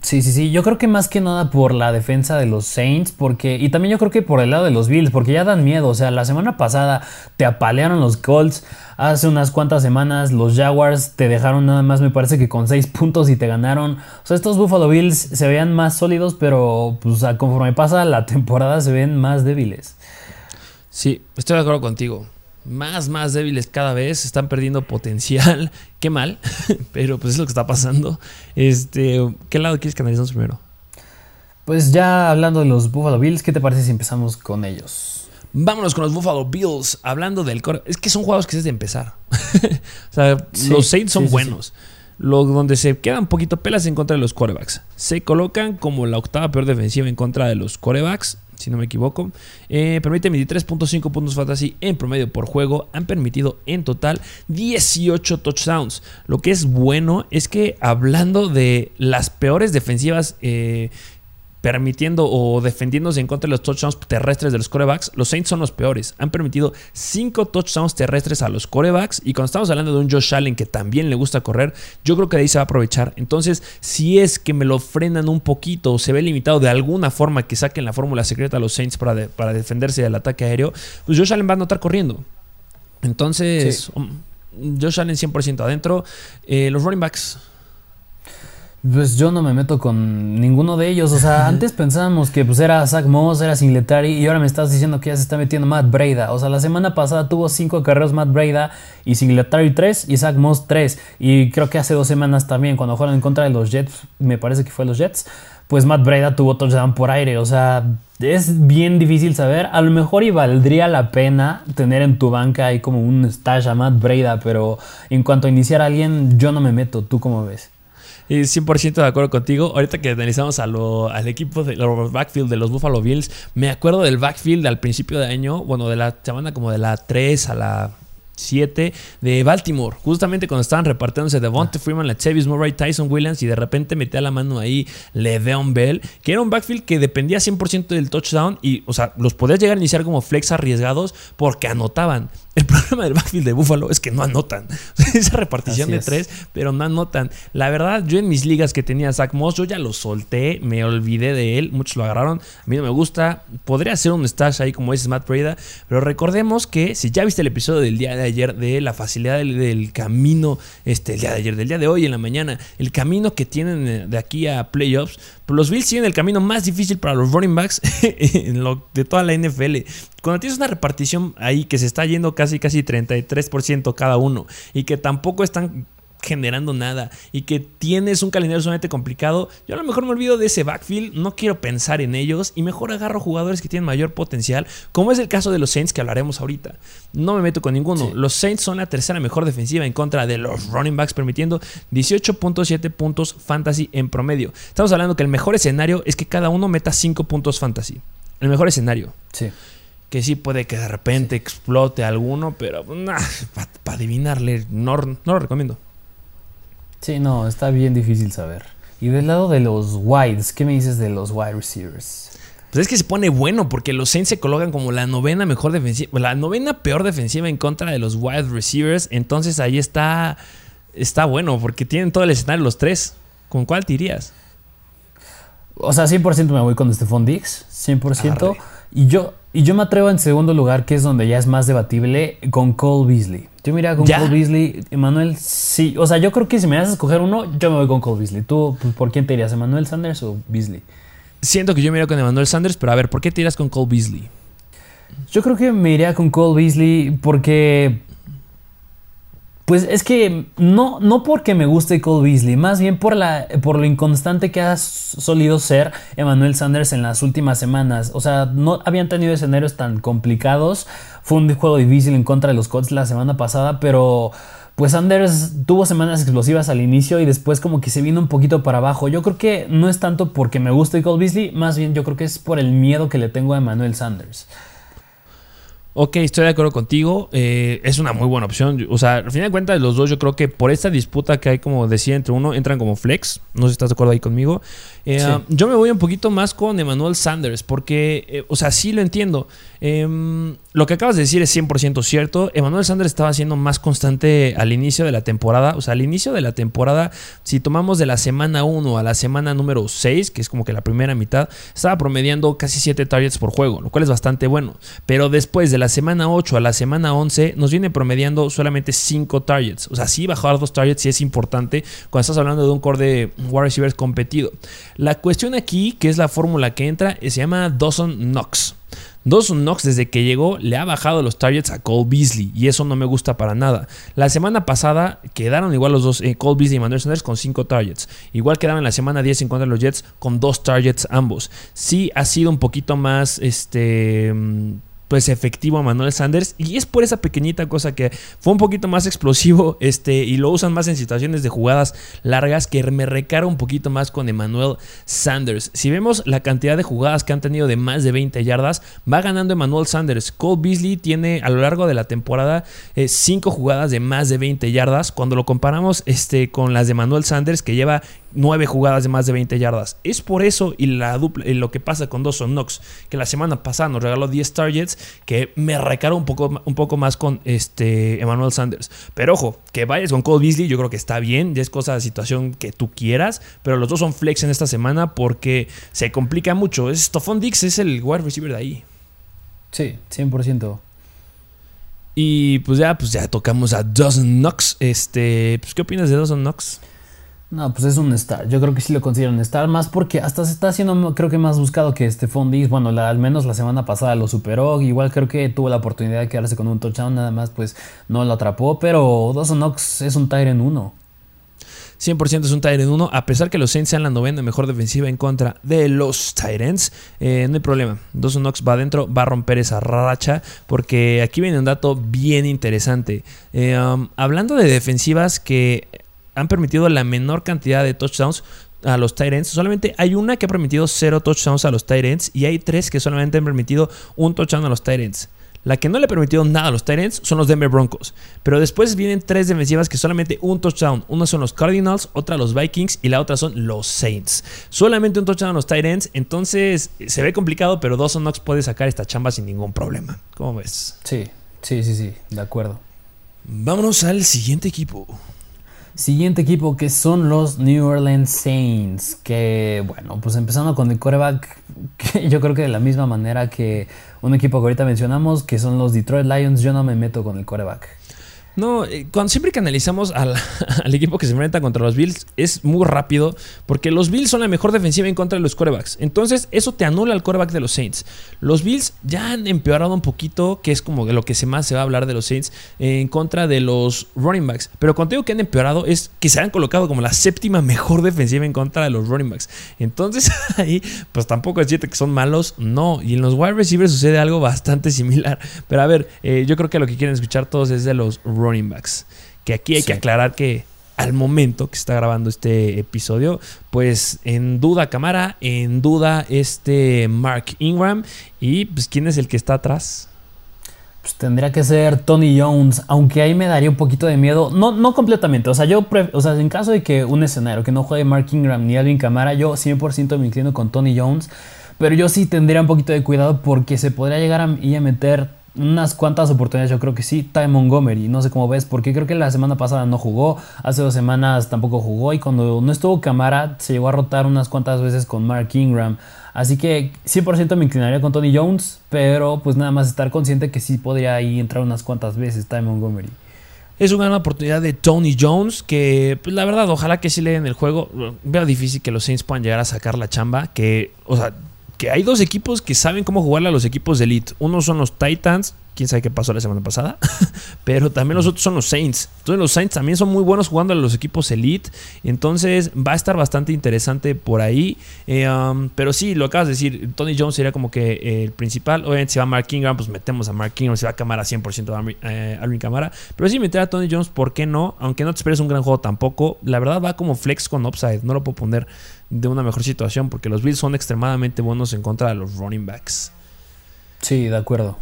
S2: Sí, sí, sí. Yo creo que más que nada por la defensa de los Saints, porque. Y también yo creo que por el lado de los Bills, porque ya dan miedo. O sea, la semana pasada te apalearon los Colts. Hace unas cuantas semanas los Jaguars te dejaron nada más, me parece que con 6 puntos y te ganaron. O sea, estos Buffalo Bills se veían más sólidos, pero pues conforme pasa la temporada se ven más débiles.
S1: Sí, estoy de acuerdo contigo más, más débiles cada vez, están perdiendo potencial. Qué mal, pero pues es lo que está pasando. Este, ¿Qué lado quieres que analicemos primero?
S2: Pues ya hablando de los Buffalo Bills, ¿qué te parece si empezamos con ellos?
S1: Vámonos con los Buffalo Bills, hablando del core. Es que son juegos que es de empezar. o sea, los Saints son buenos. Lo, donde se quedan poquito pelas en contra de los corebacks. Se colocan como la octava peor defensiva en contra de los corebacks si no me equivoco. Eh, permite 23.5 puntos fantasy en promedio por juego. Han permitido en total 18 touchdowns. Lo que es bueno es que hablando de las peores defensivas eh, permitiendo o defendiéndose en contra de los touchdowns terrestres de los corebacks, los Saints son los peores. Han permitido 5 touchdowns terrestres a los corebacks. Y cuando estamos hablando de un Josh Allen que también le gusta correr, yo creo que de ahí se va a aprovechar. Entonces, si es que me lo frenan un poquito o se ve limitado de alguna forma que saquen la fórmula secreta a los Saints para, para defenderse del ataque aéreo, pues Josh Allen va a notar corriendo. Entonces, um, Josh Allen 100% adentro. Eh, los running backs.
S2: Pues yo no me meto con ninguno de ellos. O sea, antes pensábamos que pues era Zach Moss, era Singletary y ahora me estás diciendo que ya se está metiendo Matt Breda. O sea, la semana pasada tuvo cinco carreras Matt Breda y Singletary 3 y Zach Moss 3. Y creo que hace dos semanas también, cuando jugaron en contra de los Jets, me parece que fue los Jets, pues Matt Breda tuvo touchdown por aire. O sea, es bien difícil saber. A lo mejor y valdría la pena tener en tu banca ahí como un stash a Matt Breda, pero en cuanto a iniciar a alguien, yo no me meto. ¿Tú cómo ves?
S1: 100% de acuerdo contigo. Ahorita que analizamos al equipo de los backfield de los Buffalo Bills, me acuerdo del backfield al principio de año, bueno, de la semana como de la 3 a la 7 de Baltimore. Justamente cuando estaban repartiéndose Devonta Freeman, la Chavis Murray, Tyson Williams y de repente metía la mano ahí Le'Veon Bell, que era un backfield que dependía 100% del touchdown y, o sea, los podías llegar a iniciar como flex arriesgados porque anotaban. El problema del backfield de Buffalo es que no anotan. Esa repartición de tres, pero no anotan. La verdad, yo en mis ligas que tenía Zach Moss, yo ya lo solté, me olvidé de él, muchos lo agarraron. A mí no me gusta. Podría ser un stash ahí como es Matt Breda, pero recordemos que si ya viste el episodio del día de ayer de la facilidad del, camino, este, el día de ayer, del día de hoy en la mañana, el camino que tienen eh, de aquí a playoffs, pues los Bills tienen el camino más difícil para los running backs de toda la NFL. Cuando tienes una repartición ahí que se está yendo casi casi 33% cada uno y que tampoco están generando nada y que tienes un calendario sumamente complicado, yo a lo mejor me olvido de ese backfield, no quiero pensar en ellos y mejor agarro jugadores que tienen mayor potencial, como es el caso de los Saints que hablaremos ahorita. No me meto con ninguno. Los Saints son la tercera mejor defensiva en contra de los running backs, permitiendo 18.7 puntos fantasy en promedio. Estamos hablando que el mejor escenario es que cada uno meta 5 puntos fantasy. El mejor escenario.
S2: Sí.
S1: Que sí puede que de repente explote alguno, pero para adivinarle, no, no lo recomiendo.
S2: Sí, no, está bien difícil saber. Y del lado de los wides, ¿qué me dices de los wide receivers?
S1: Pues es que se pone bueno porque los Saints se colocan como la novena mejor defensiva, la novena peor defensiva en contra de los wide receivers. Entonces ahí está, está bueno porque tienen todo el escenario los tres. ¿Con cuál te irías?
S2: O sea, 100% me voy con Stephon Diggs, 100%. Y yo, y yo me atrevo en segundo lugar, que es donde ya es más debatible, con Cole Beasley. Yo mira con Cole Beasley, Emanuel, sí. O sea, yo creo que si me das a escoger uno, yo me voy con Cole Beasley. ¿Tú pues, por quién te irías, Emanuel Sanders o Beasley?
S1: Siento que yo me iría con Emanuel Sanders, pero a ver, ¿por qué te irías con Cole Beasley?
S2: Yo creo que me iría con Cole Beasley porque pues es que no, no porque me guste Cole Beasley, más bien por, la, por lo inconstante que ha solido ser Emmanuel Sanders en las últimas semanas. O sea, no habían tenido escenarios tan complicados. Fue un juego difícil en contra de los Colts la semana pasada, pero pues Sanders tuvo semanas explosivas al inicio y después como que se vino un poquito para abajo. Yo creo que no es tanto porque me guste Cole Beasley, más bien yo creo que es por el miedo que le tengo a Emmanuel Sanders.
S1: Ok, estoy de acuerdo contigo. Eh, es una muy buena opción. O sea, al final de cuentas, los dos, yo creo que por esta disputa que hay, como decía, entre uno, entran como flex. No sé si estás de acuerdo ahí conmigo. Eh, yo me voy un poquito más con Emmanuel Sanders, porque, eh, o sea, sí lo entiendo. Em, lo que acabas de decir es 100% cierto. Emmanuel Sanders estaba siendo más constante al inicio de la temporada. O sea, al inicio de la temporada, si tomamos de la semana 1 a la semana número 6, que es como que la primera mitad, estaba promediando casi 7 targets por juego, lo cual es bastante bueno. Pero después de la semana 8 a la semana 11, nos viene promediando solamente 5 targets. O sea, sí bajar dos targets sí es importante cuando estás hablando de un core de wide receivers competido. La cuestión aquí, que es la fórmula que entra, se llama Dawson Knox. Dawson Knox desde que llegó le ha bajado los targets a Cole Beasley y eso no me gusta para nada. La semana pasada quedaron igual los dos, eh, Cole Beasley y Manuel Sanders con 5 targets. Igual quedaban la semana 10 en contra de los Jets con 2 targets ambos. Sí ha sido un poquito más este pues efectivo a Manuel Sanders y es por esa pequeñita cosa que fue un poquito más explosivo este y lo usan más en situaciones de jugadas largas que me recara un poquito más con Emmanuel Sanders. Si vemos la cantidad de jugadas que han tenido de más de 20 yardas, va ganando Emmanuel Sanders. Cole Beasley tiene a lo largo de la temporada 5 eh, jugadas de más de 20 yardas. Cuando lo comparamos este, con las de Emmanuel Sanders que lleva 9 jugadas de más de 20 yardas. Es por eso y, la dupla, y lo que pasa con Dawson Knox, que la semana pasada nos regaló 10 targets, que me recaro un poco, un poco más con este Emmanuel Sanders. Pero ojo, que vayas con Cole Beasley, yo creo que está bien, ya es cosa de situación que tú quieras, pero los dos son flex en esta semana porque se complica mucho. Stoffon Dix es el wide receiver de ahí.
S2: Sí, 100%.
S1: Y pues ya, pues ya tocamos a Dawson Knox. Este, pues, ¿qué opinas de Dawson Knox?
S2: No, pues es un star. Yo creo que sí lo considero un star. Más porque hasta se está haciendo, creo que más buscado que este Diggs. Bueno, al menos la semana pasada lo superó. Igual creo que tuvo la oportunidad de quedarse con un touchdown. Nada más, pues no lo atrapó. Pero Dawson Knox es un Tyrant 1.
S1: 100% es un Tyrant 1, a pesar que los Saints sean la novena mejor defensiva en contra de los Tyrants, eh, no hay problema. Dawson Knox va adentro, va a romper esa racha, porque aquí viene un dato bien interesante. Eh, um, hablando de defensivas que han permitido la menor cantidad de touchdowns a los Tyrants. Solamente hay una que ha permitido cero touchdowns a los Tyrants y hay tres que solamente han permitido un touchdown a los Tyrants. La que no le ha permitido nada a los Tyrants son los Denver Broncos. Pero después vienen tres defensivas que solamente un touchdown. Una son los Cardinals, otra los Vikings y la otra son los Saints. Solamente un touchdown a los Tyrants. Entonces se ve complicado, pero Dawson Knox puede sacar esta chamba sin ningún problema. ¿Cómo ves?
S2: Sí, sí, sí, sí, de acuerdo.
S1: Vámonos al siguiente equipo.
S2: Siguiente equipo que son los New Orleans Saints. Que bueno, pues empezando con el coreback, que yo creo que de la misma manera que un equipo que ahorita mencionamos, que son los Detroit Lions, yo no me meto con el coreback.
S1: No, eh, cuando siempre que analizamos al, equipo que se enfrenta contra los Bills, es muy rápido, porque los Bills son la mejor defensiva en contra de los quarterbacks. Entonces, eso te anula al quarterback de los Saints. Los Bills ya han empeorado un poquito, que es como de lo que más se va a hablar de los Saints, en contra de los running backs. Pero cuando digo que han empeorado, es que se han colocado como la séptima mejor defensiva en contra de los running backs. Entonces, ahí, pues tampoco es que son malos, no. Y en los wide receivers sucede algo bastante similar. Pero a ver, eh, yo creo que lo que quieren escuchar todos es de los running backs. Que aquí hay que aclarar que al momento que está grabando este episodio, pues en duda Camara, en duda este Mark Ingram. Y pues quién es el que está atrás.
S2: Pues tendría que ser Tony Jones, aunque ahí me daría un poquito de miedo, no, no completamente, o sea, yo, o sea, en caso de que un escenario que no juegue Mark Ingram ni Alvin Camara, yo 100% me inclino con Tony Jones, pero yo sí tendría un poquito de cuidado porque se podría llegar a, a meter unas cuantas oportunidades, yo creo que sí. Ty Montgomery, no sé cómo ves, porque creo que la semana pasada no jugó, hace dos semanas tampoco jugó y cuando no estuvo Camara se llegó a rotar unas cuantas veces con Mark Ingram. Así que 100% me inclinaría con Tony Jones, pero pues nada más estar consciente que sí podría ahí entrar unas cuantas veces Ty Montgomery.
S1: Es una gran oportunidad de Tony Jones, que pues, la verdad, ojalá que sí le den el juego. Veo difícil que los Saints puedan llegar a sacar la chamba, que, o sea, que hay dos equipos que saben cómo jugarle a los equipos de elite. Uno son los Titans, quién sabe qué pasó la semana pasada, pero también los otros son los Saints. Entonces los Saints también son muy buenos jugando a los equipos elite, entonces va a estar bastante interesante por ahí. Eh, um, pero sí, lo acabas de decir, Tony Jones sería como que eh, el principal. Obviamente si va Mark Ingram, pues metemos a Mark Ingram, si va a Camara 100% a eh, Alvin Camara. Pero sí meter a Tony Jones, ¿por qué no? Aunque no te esperes un gran juego tampoco, la verdad va como flex con upside, no lo puedo poner de una mejor situación porque los Bills son extremadamente buenos en contra de los running backs.
S2: Sí, de acuerdo.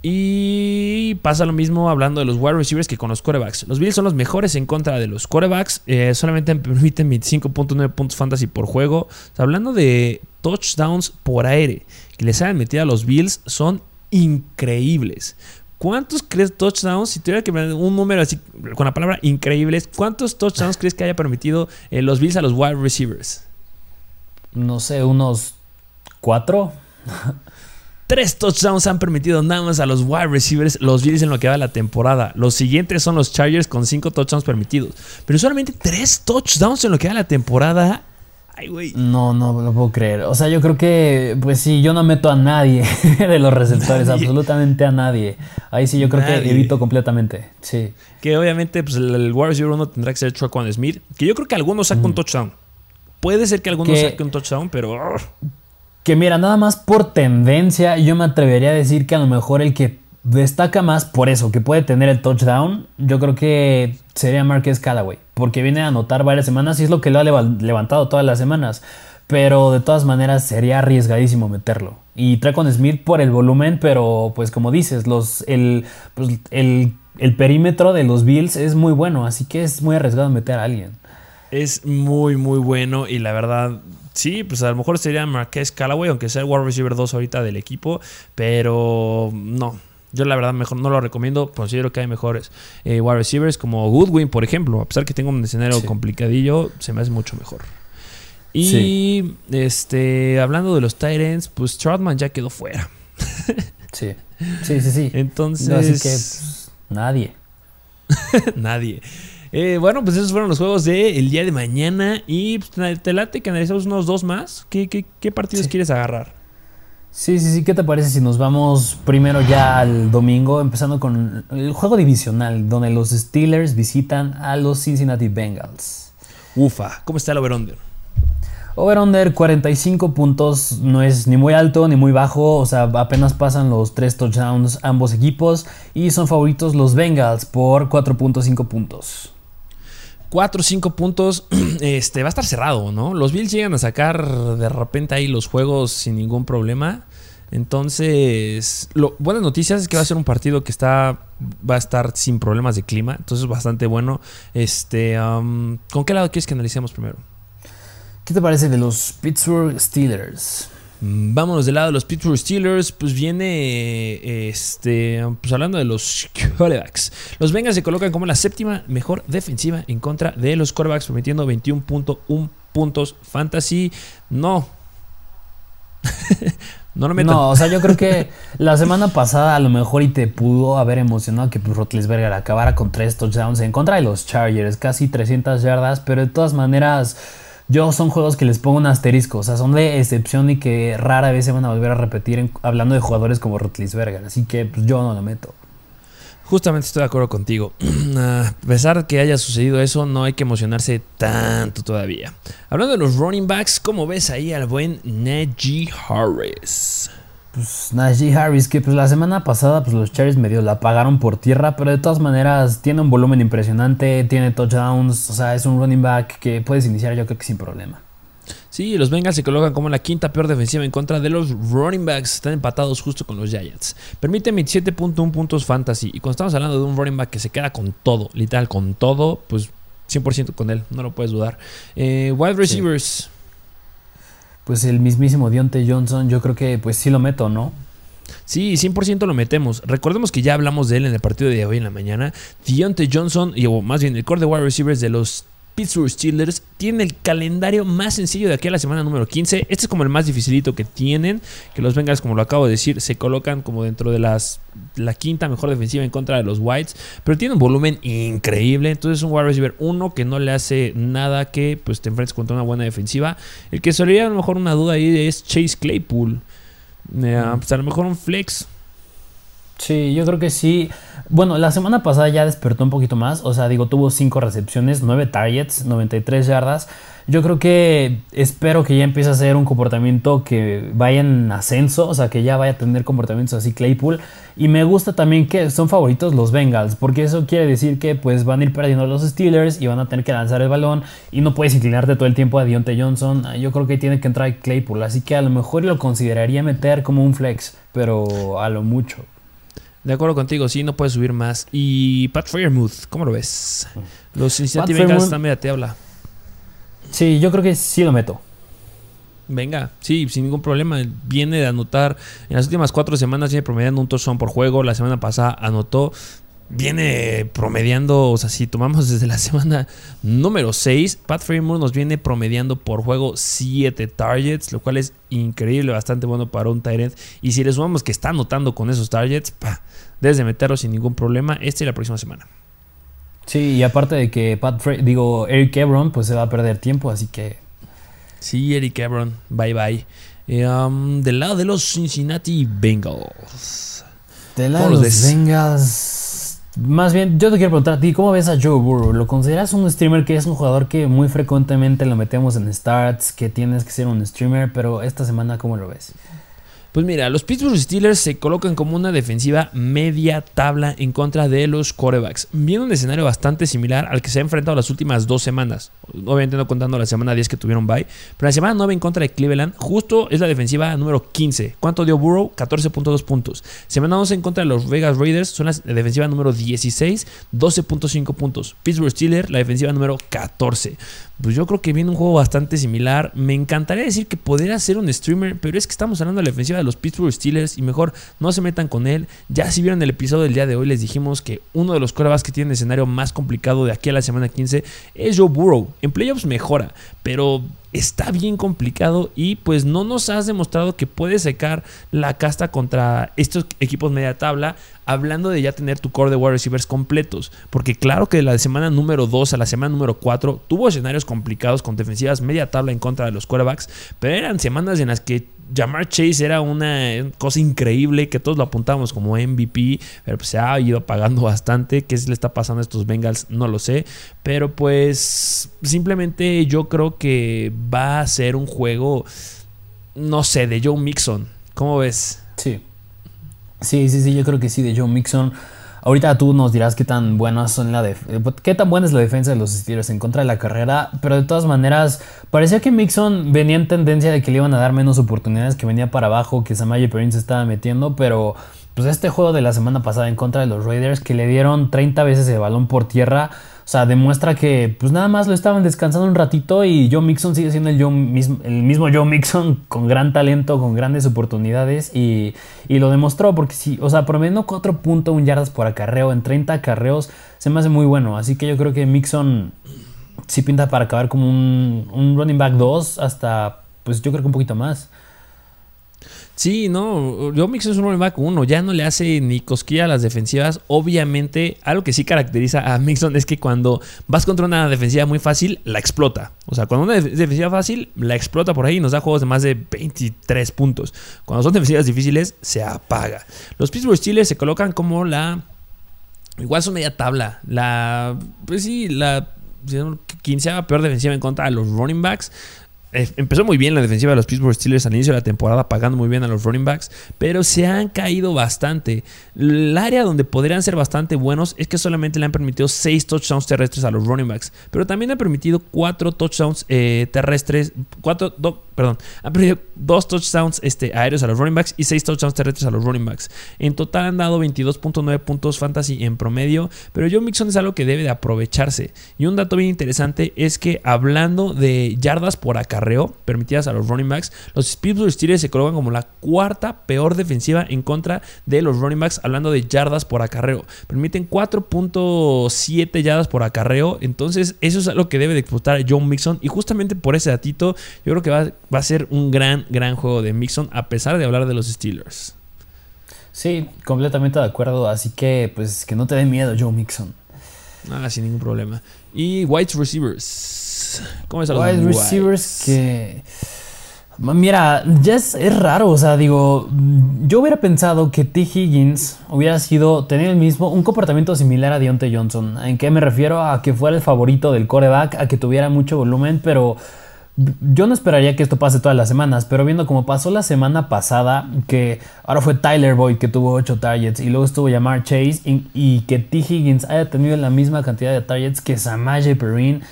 S1: Y pasa lo mismo hablando de los wide receivers que con los quarterbacks. Los Bills son los mejores en contra de los quarterbacks. Eh, solamente permiten 25.9 puntos fantasy por juego. hablando de touchdowns por aire que les hayan metido a los Bills, son increíbles. ¿Cuántos crees touchdowns? Si tuviera que poner un número así con la palabra increíbles, ¿cuántos touchdowns crees que haya permitido eh, los Bills a los wide receivers?
S2: No sé, unos cuatro.
S1: Tres touchdowns han permitido nada más a los wide receivers los Bills en lo que va de la temporada. Los siguientes son los Chargers con cinco touchdowns permitidos. Pero solamente tres touchdowns en lo que va de la temporada. Ay, güey.
S2: No, no lo puedo creer. O sea, yo creo que, pues sí, yo no meto a nadie de los receptores, absolutamente a nadie. Ahí sí, yo creo que evito completamente. Sí.
S1: Que obviamente, pues el, wide receiver uno tendrá que ser Troquan Smith. Que yo creo que algunos saca un touchdown. Puede ser que algunos saque un touchdown, pero.
S2: Que mira, nada más por tendencia, yo me atrevería a decir que a lo mejor el que destaca más por eso, que puede tener el touchdown, yo creo que sería Marquez Callaway, porque viene a anotar varias semanas y es lo que lo ha levantado todas las semanas. Pero de todas maneras sería arriesgadísimo meterlo. Y trae con Smith por el volumen, pero pues como dices, pues, el, el perímetro de los Bills es muy bueno, así que es muy arriesgado meter a alguien.
S1: Es muy, muy bueno y la verdad Sí, pues a lo mejor sería Marquez Callaway, aunque sea el wide receiver 2 ahorita del equipo, pero no. Yo la verdad mejor no lo recomiendo, considero que hay mejores eh, wide receivers como Goodwin, por ejemplo, a pesar que tengo un escenario complicadillo, se me hace mucho mejor. Y este hablando de los Titans, pues Troutman ya quedó fuera.
S2: sí. Sí, sí, sí.
S1: Entonces,
S2: así que pues, nadie.
S1: nadie. Eh, bueno, pues esos fueron los juegos del día de mañana. Y pues, te late que analizamos unos dos más. ¿Qué, qué, partidos quieres agarrar?
S2: Sí, sí, sí. ¿Qué te parece si nos vamos primero ya al domingo, empezando con el juego divisional, donde los Steelers visitan a los Cincinnati Bengals?
S1: Ufa, ¿cómo está el over-under?
S2: Over-under 45 puntos no es ni muy alto ni muy bajo, o sea, apenas pasan los 3 touchdowns ambos equipos y son favoritos los Bengals por 4.5 puntos.
S1: 4 o 5 puntos, este, va a estar cerrado, ¿no? Los Bills llegan a sacar de repente ahí los juegos sin ningún problema. Entonces, lo, buenas noticias es que va a ser un partido que está va a estar sin problemas de clima, entonces bastante bueno. Este, ¿con qué lado quieres que analicemos primero?
S2: ¿Qué te parece de los Pittsburgh Steelers?
S1: Mm, vámonos del lado de los Pittsburgh Steelers, pues viene, este, pues hablando de los quarterbacks. Los Bengals se colocan como la séptima mejor defensiva en contra de los quarterbacks, permitiendo 21.1 puntos fantasy. No. No lo metan.
S2: No, o sea, yo creo que la semana pasada a lo mejor y te pudo haber emocionado que pues, Rotlisberger acabara con tres touchdowns en contra de los Chargers, casi 300 yardas, pero de todas maneras, yo son juegos que les pongo un asterisco, o sea, son de excepción y que rara vez se van a volver a repetir hablando de jugadores como Rotlisberger, así que pues, yo no lo meto.
S1: Justamente estoy de acuerdo contigo. A pesar de que haya sucedido eso, no hay que emocionarse tanto todavía. Hablando de los running backs, ¿cómo ves ahí al buen Najee Harris?
S2: Pues Najee Harris, que pues la semana pasada pues los Cherries medio la pagaron por tierra, pero de todas maneras tiene un volumen impresionante, tiene touchdowns, o sea, es un running back que puedes iniciar yo creo que sin problema.
S1: Sí, los Bengals se colocan como la quinta peor defensiva en contra de los running backs. Están empatados justo con los Giants. Permite 27.1 puntos fantasy. Y cuando estamos hablando de un running back que se queda con todo, literal, con todo, pues 100% con él, no lo puedes dudar. Eh, wide receivers.
S2: Pues el mismísimo Dionte Johnson, yo creo que pues sí lo meto, ¿no?
S1: Sí, 100% lo metemos. Recordemos que ya hablamos de él en el partido de hoy en la mañana. Dionte Johnson, y, o más bien el core de wide receivers de los Pittsburgh Steelers tiene el calendario más sencillo de aquí a la semana número 15. Este es como el más dificilito que tienen. Que los Bengals, como lo acabo de decir, se colocan como dentro de las, la quinta mejor defensiva en contra de los Whites. Pero tiene un volumen increíble. Entonces, un wide receiver uno que no le hace nada que pues, te enfrentes contra una buena defensiva. El que sería a lo mejor una duda ahí es Chase Claypool. Eh, pues a lo mejor un flex.
S2: Sí, yo creo que sí. Bueno, la semana pasada ya despertó un poquito más. O sea, digo, tuvo 5 recepciones, 9 targets, 93 yardas. Yo creo que espero que ya empiece a ser un comportamiento que vaya en ascenso. O sea, que ya vaya a tener comportamientos así Claypool. Y me gusta también que son favoritos los Bengals. Porque eso quiere decir que pues van a ir perdiendo los Steelers y van a tener que lanzar el balón. Y no puedes inclinarte todo el tiempo a Dionte Johnson. Yo creo que tiene que entrar Claypool. Así que a lo mejor lo consideraría meter como un flex. Pero a lo mucho.
S1: De acuerdo contigo, sí, no puede subir más. Y Pat Fairmouth, ¿cómo lo ves? Los Cincinnati Bengals están media tabla.
S2: Sí, yo creo que sí lo meto.
S1: Venga, sí, sin ningún problema. Viene de anotar. En las últimas cuatro semanas viene promediando un touchdown por juego. La semana pasada anotó viene promediando, o sea, si tomamos desde la semana número 6, Pat Fremont nos viene promediando por juego 7 targets, lo cual es increíble, bastante bueno para un Tyrant. Y si le sumamos que está anotando con esos targets, pa, desde meterlo sin ningún problema, este y la próxima semana.
S2: Sí, y aparte de que Pat digo, Eric Ebron, pues se va a perder tiempo, así que.
S1: Sí, Eric Ebron, bye bye. Eh, um, del lado de los Cincinnati Bengals.
S2: Del lado de los Bengals. Más bien, yo te quiero preguntar a ti, ¿cómo ves a Joe Burrow? ¿Lo consideras un streamer que es un jugador que muy frecuentemente lo metemos en starts, que tienes que ser un streamer, pero esta semana, ¿cómo lo ves?
S1: Pues mira, los Pittsburgh Steelers se colocan como una defensiva media tabla en contra de los corebacks. Viene un escenario bastante similar al que se ha enfrentado las últimas dos semanas. Obviamente no contando la semana 10 que tuvieron bye. Pero la semana 9 en contra de Cleveland, justo es la defensiva número 15. ¿Cuánto dio Burrow? 14.2 puntos. Semana 11 en contra de los Vegas Raiders, son la defensiva número 16, 12.5 puntos. Pittsburgh Steelers, la defensiva número 14 pues yo creo que viene un juego bastante similar. Me encantaría decir que podría ser un streamer, pero es que estamos hablando de la defensiva de los Pittsburgh Steelers y mejor no se metan con él. Ya si vieron el episodio del día de hoy, les dijimos que uno de los corebacks que tiene escenario más complicado de aquí a la semana 15 es Joe Burrow. En playoffs mejora, pero está bien complicado y pues no nos has demostrado que puedes secar la casta contra estos equipos media tabla, hablando de ya tener tu core de wide receivers completos, porque claro que de la semana número 2 a la semana número 4 tuvo escenarios complicados con defensivas media tabla en contra de los quarterbacks, pero eran semanas en las que Jamar Chase era una cosa increíble que todos lo apuntábamos como MVP, pero pues se ha ido pagando bastante. ¿Qué le está pasando a estos Bengals? No lo sé. Pero pues simplemente yo creo que va a ser un juego, no sé, de Joe Mixon. ¿Cómo ves?
S2: Sí. Sí, sí, sí, yo creo que sí, de Joe Mixon. Ahorita tú nos dirás qué tan buenas son la qué tan buena es la defensa de los Steelers en contra de la carrera, pero de todas maneras parecía que Mixon venía en tendencia de que le iban a dar menos oportunidades, que venía para abajo, que Samaje Perrin se estaba metiendo, pero pues este juego de la semana pasada en contra de los Raiders que le dieron 30 veces el balón por tierra, sea, demuestra que pues nada más lo estaban descansando un ratito y Joe Mixon sigue siendo el, el mismo Joe Mixon con gran talento, con grandes oportunidades y, lo demostró porque sí, o sea, promediando 4.1 yardas por acarreo en 30 acarreos se me hace muy bueno. Así que yo creo que Mixon sí pinta para acabar como un, un running back 2 hasta, pues yo creo que un poquito más.
S1: Sí, no, Joe Mixon es un running back uno, ya no le hace ni cosquilla a las defensivas. Obviamente, algo que sí caracteriza a Mixon es que cuando vas contra una defensiva muy fácil, la explota. O sea, cuando una defensiva fácil, la explota por ahí y nos da juegos de más de 23 puntos. Cuando son defensivas difíciles, se apaga. Los Pittsburgh Steelers se colocan como la... Igual son media tabla. La... Pues sí, la quinceava peor defensiva en contra de los running backs. Empezó muy bien la defensiva de los Pittsburgh Steelers al inicio de la temporada, pagando muy bien a los running backs, pero se han caído bastante. El área donde podrían ser bastante buenos es que solamente le han permitido 6 touchdowns terrestres a los running backs, pero también han permitido 4 touchdowns eh, terrestres, 4, perdón, han permitido 2 touchdowns este, aéreos a los running backs y 6 touchdowns terrestres a los running backs. En total han dado 22.9 puntos fantasy en promedio, pero Joe Mixon es algo que debe de aprovecharse. Y un dato bien interesante es que hablando de yardas por acá, permitidas a los running backs, los Pittsburgh Steelers se colocan como la cuarta peor defensiva en contra de los running backs, hablando de yardas por acarreo. Permiten 4.7 yardas por acarreo, entonces eso es lo que debe de explotar John Mixon y justamente por ese datito yo creo que va, va a ser un gran, gran juego de Mixon a pesar de hablar de los Steelers.
S2: Sí, completamente de acuerdo. Así que, pues, que no te dé miedo, Joe Mixon.
S1: Ah, sin ningún problema. Y White Receivers.
S2: ¿Cómo es Wide receivers que. Mira, ya es, raro, o sea, digo, yo hubiera pensado que T. Higgins hubiera sido, tener el mismo, un comportamiento similar a Deontay Johnson. ¿En qué me refiero? A que fuera el favorito del coreback, a que tuviera mucho volumen, pero yo no esperaría que esto pase todas las semanas, pero viendo como pasó la semana pasada, que ahora fue Tyler Boyd que tuvo 8 targets y luego estuvo Yamar Chase y, que T. Higgins haya tenido la misma cantidad de targets que Samaje Perrin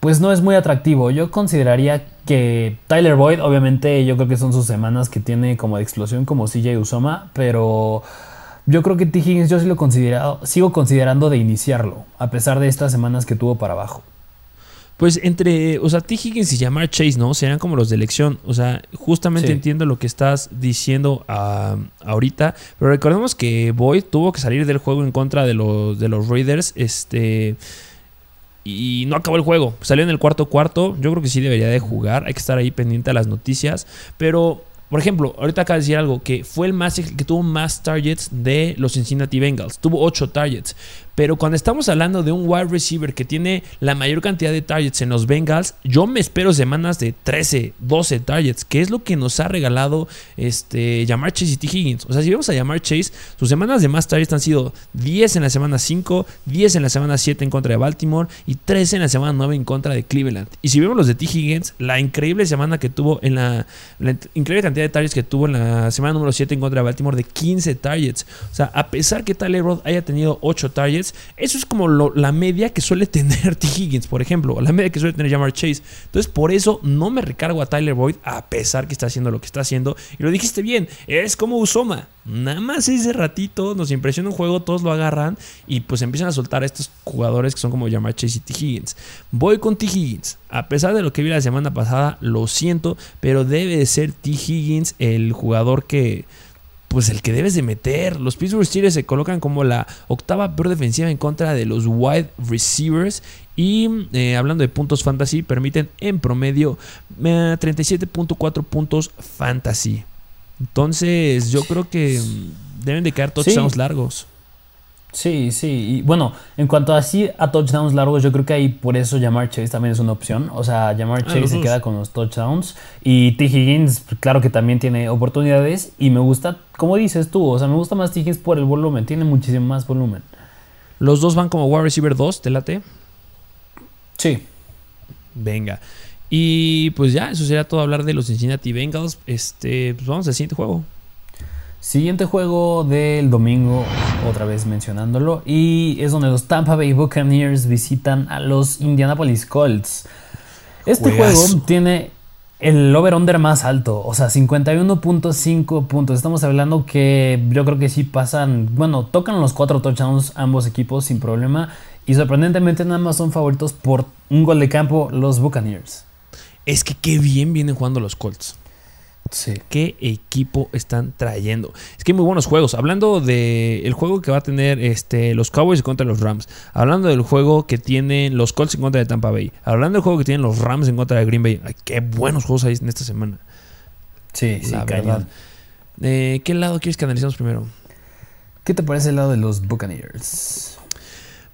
S2: pues no es muy atractivo. Yo consideraría que Tyler Boyd, obviamente, yo creo que son sus semanas que tiene como de explosión, como CJ Usoma, pero yo creo que T. Higgins yo sí lo considerado, sigo considerando de iniciarlo, a pesar de estas semanas que tuvo para abajo.
S1: Pues entre, o sea, T. Higgins y Jamar Chase, ¿no? Serían como los de elección. O sea, justamente entiendo lo que estás diciendo ah, ahorita. Pero recordemos que Boyd tuvo que salir del juego en contra de los, de los Raiders. Este y no acabó el juego. Salió en el cuarto cuarto. Yo creo que sí debería de jugar. Hay que estar ahí pendiente a las noticias. Pero, por ejemplo, ahorita acaba de decir algo que fue el más que tuvo más targets de los Cincinnati Bengals. Tuvo 8 targets. Pero cuando estamos hablando de un wide receiver que tiene la mayor cantidad de targets en los Bengals, yo me espero semanas de 13, 12 targets, que es lo que nos ha regalado este, Jamar Chase y T. Higgins. O sea, si vamos a llamar Chase, sus semanas de más targets han sido 10 en la semana 5, 10 en la semana 7 en contra de Baltimore y 13 en la semana 9 en contra de Cleveland. Y si vemos los de T. Higgins, la increíble semana que tuvo en la increíble cantidad de targets que tuvo en la semana número 7 en contra de Baltimore de 15 targets. O sea, a pesar que Tyler Roth haya tenido 8 targets, eso es como la media que suele tener T. Higgins, por ejemplo, o la media que suele tener Jamar Chase. Entonces, por eso no me recargo a Tyler Boyd, a pesar que está haciendo lo que está haciendo. Y lo dijiste bien, es como Usoma. Nada más ese ratito nos impresiona un juego, todos lo agarran y pues empiezan a soltar a estos jugadores que son como Jamar Chase y T. Higgins. Voy con T. Higgins. A pesar de lo que vi la semana pasada, lo siento, pero debe de ser T. Higgins el jugador que pues el que debes de meter. Los Pittsburgh Steelers se colocan como la octava peor defensiva en contra de los wide receivers. Y eh, hablando de puntos fantasy, permiten en promedio 37.4 eh, puntos fantasy. Entonces, yo creo que mm, deben de quedar touchdowns largos.
S2: Sí, sí. Y bueno, en cuanto a así a touchdowns largos, yo creo que ahí por eso llamar Chase también es una opción. O sea, llamar ah, Chase se queda con los touchdowns. Y T. Higgins, claro que también tiene oportunidades. Y me gusta, como dices tú, o sea, me gusta más T. Higgins por el volumen. Tiene muchísimo más volumen.
S1: Los dos van como wide receiver 2, ¿te late?
S2: Sí.
S1: Venga. Y pues ya, eso sería todo hablar de los Cincinnati Bengals. Este, pues vamos al siguiente juego.
S2: Siguiente juego del domingo, otra vez mencionándolo, y es donde los Tampa Bay Buccaneers visitan a los Indianapolis Colts. Este juego tiene el over-under más alto, o sea, 51.5 puntos. Estamos hablando que yo creo que sí pasan, bueno, tocan los cuatro touchdowns ambos equipos sin problema, y sorprendentemente nada más son favoritos por un gol de campo los Buccaneers.
S1: Es que qué bien vienen jugando los Colts. ¿Qué equipo están trayendo? Es que hay muy buenos juegos. Hablando del juego que va a tener este, los Cowboys contra los Rams. Hablando del juego que tienen los Colts en contra de Tampa Bay. Hablando del juego que tienen los Rams en contra de Green Bay. qué buenos juegos hay en esta semana.
S2: Sí, sí, verdad.
S1: Eh, ¿Qué lado quieres que analicemos primero?
S2: ¿Qué te parece el lado de los Buccaneers?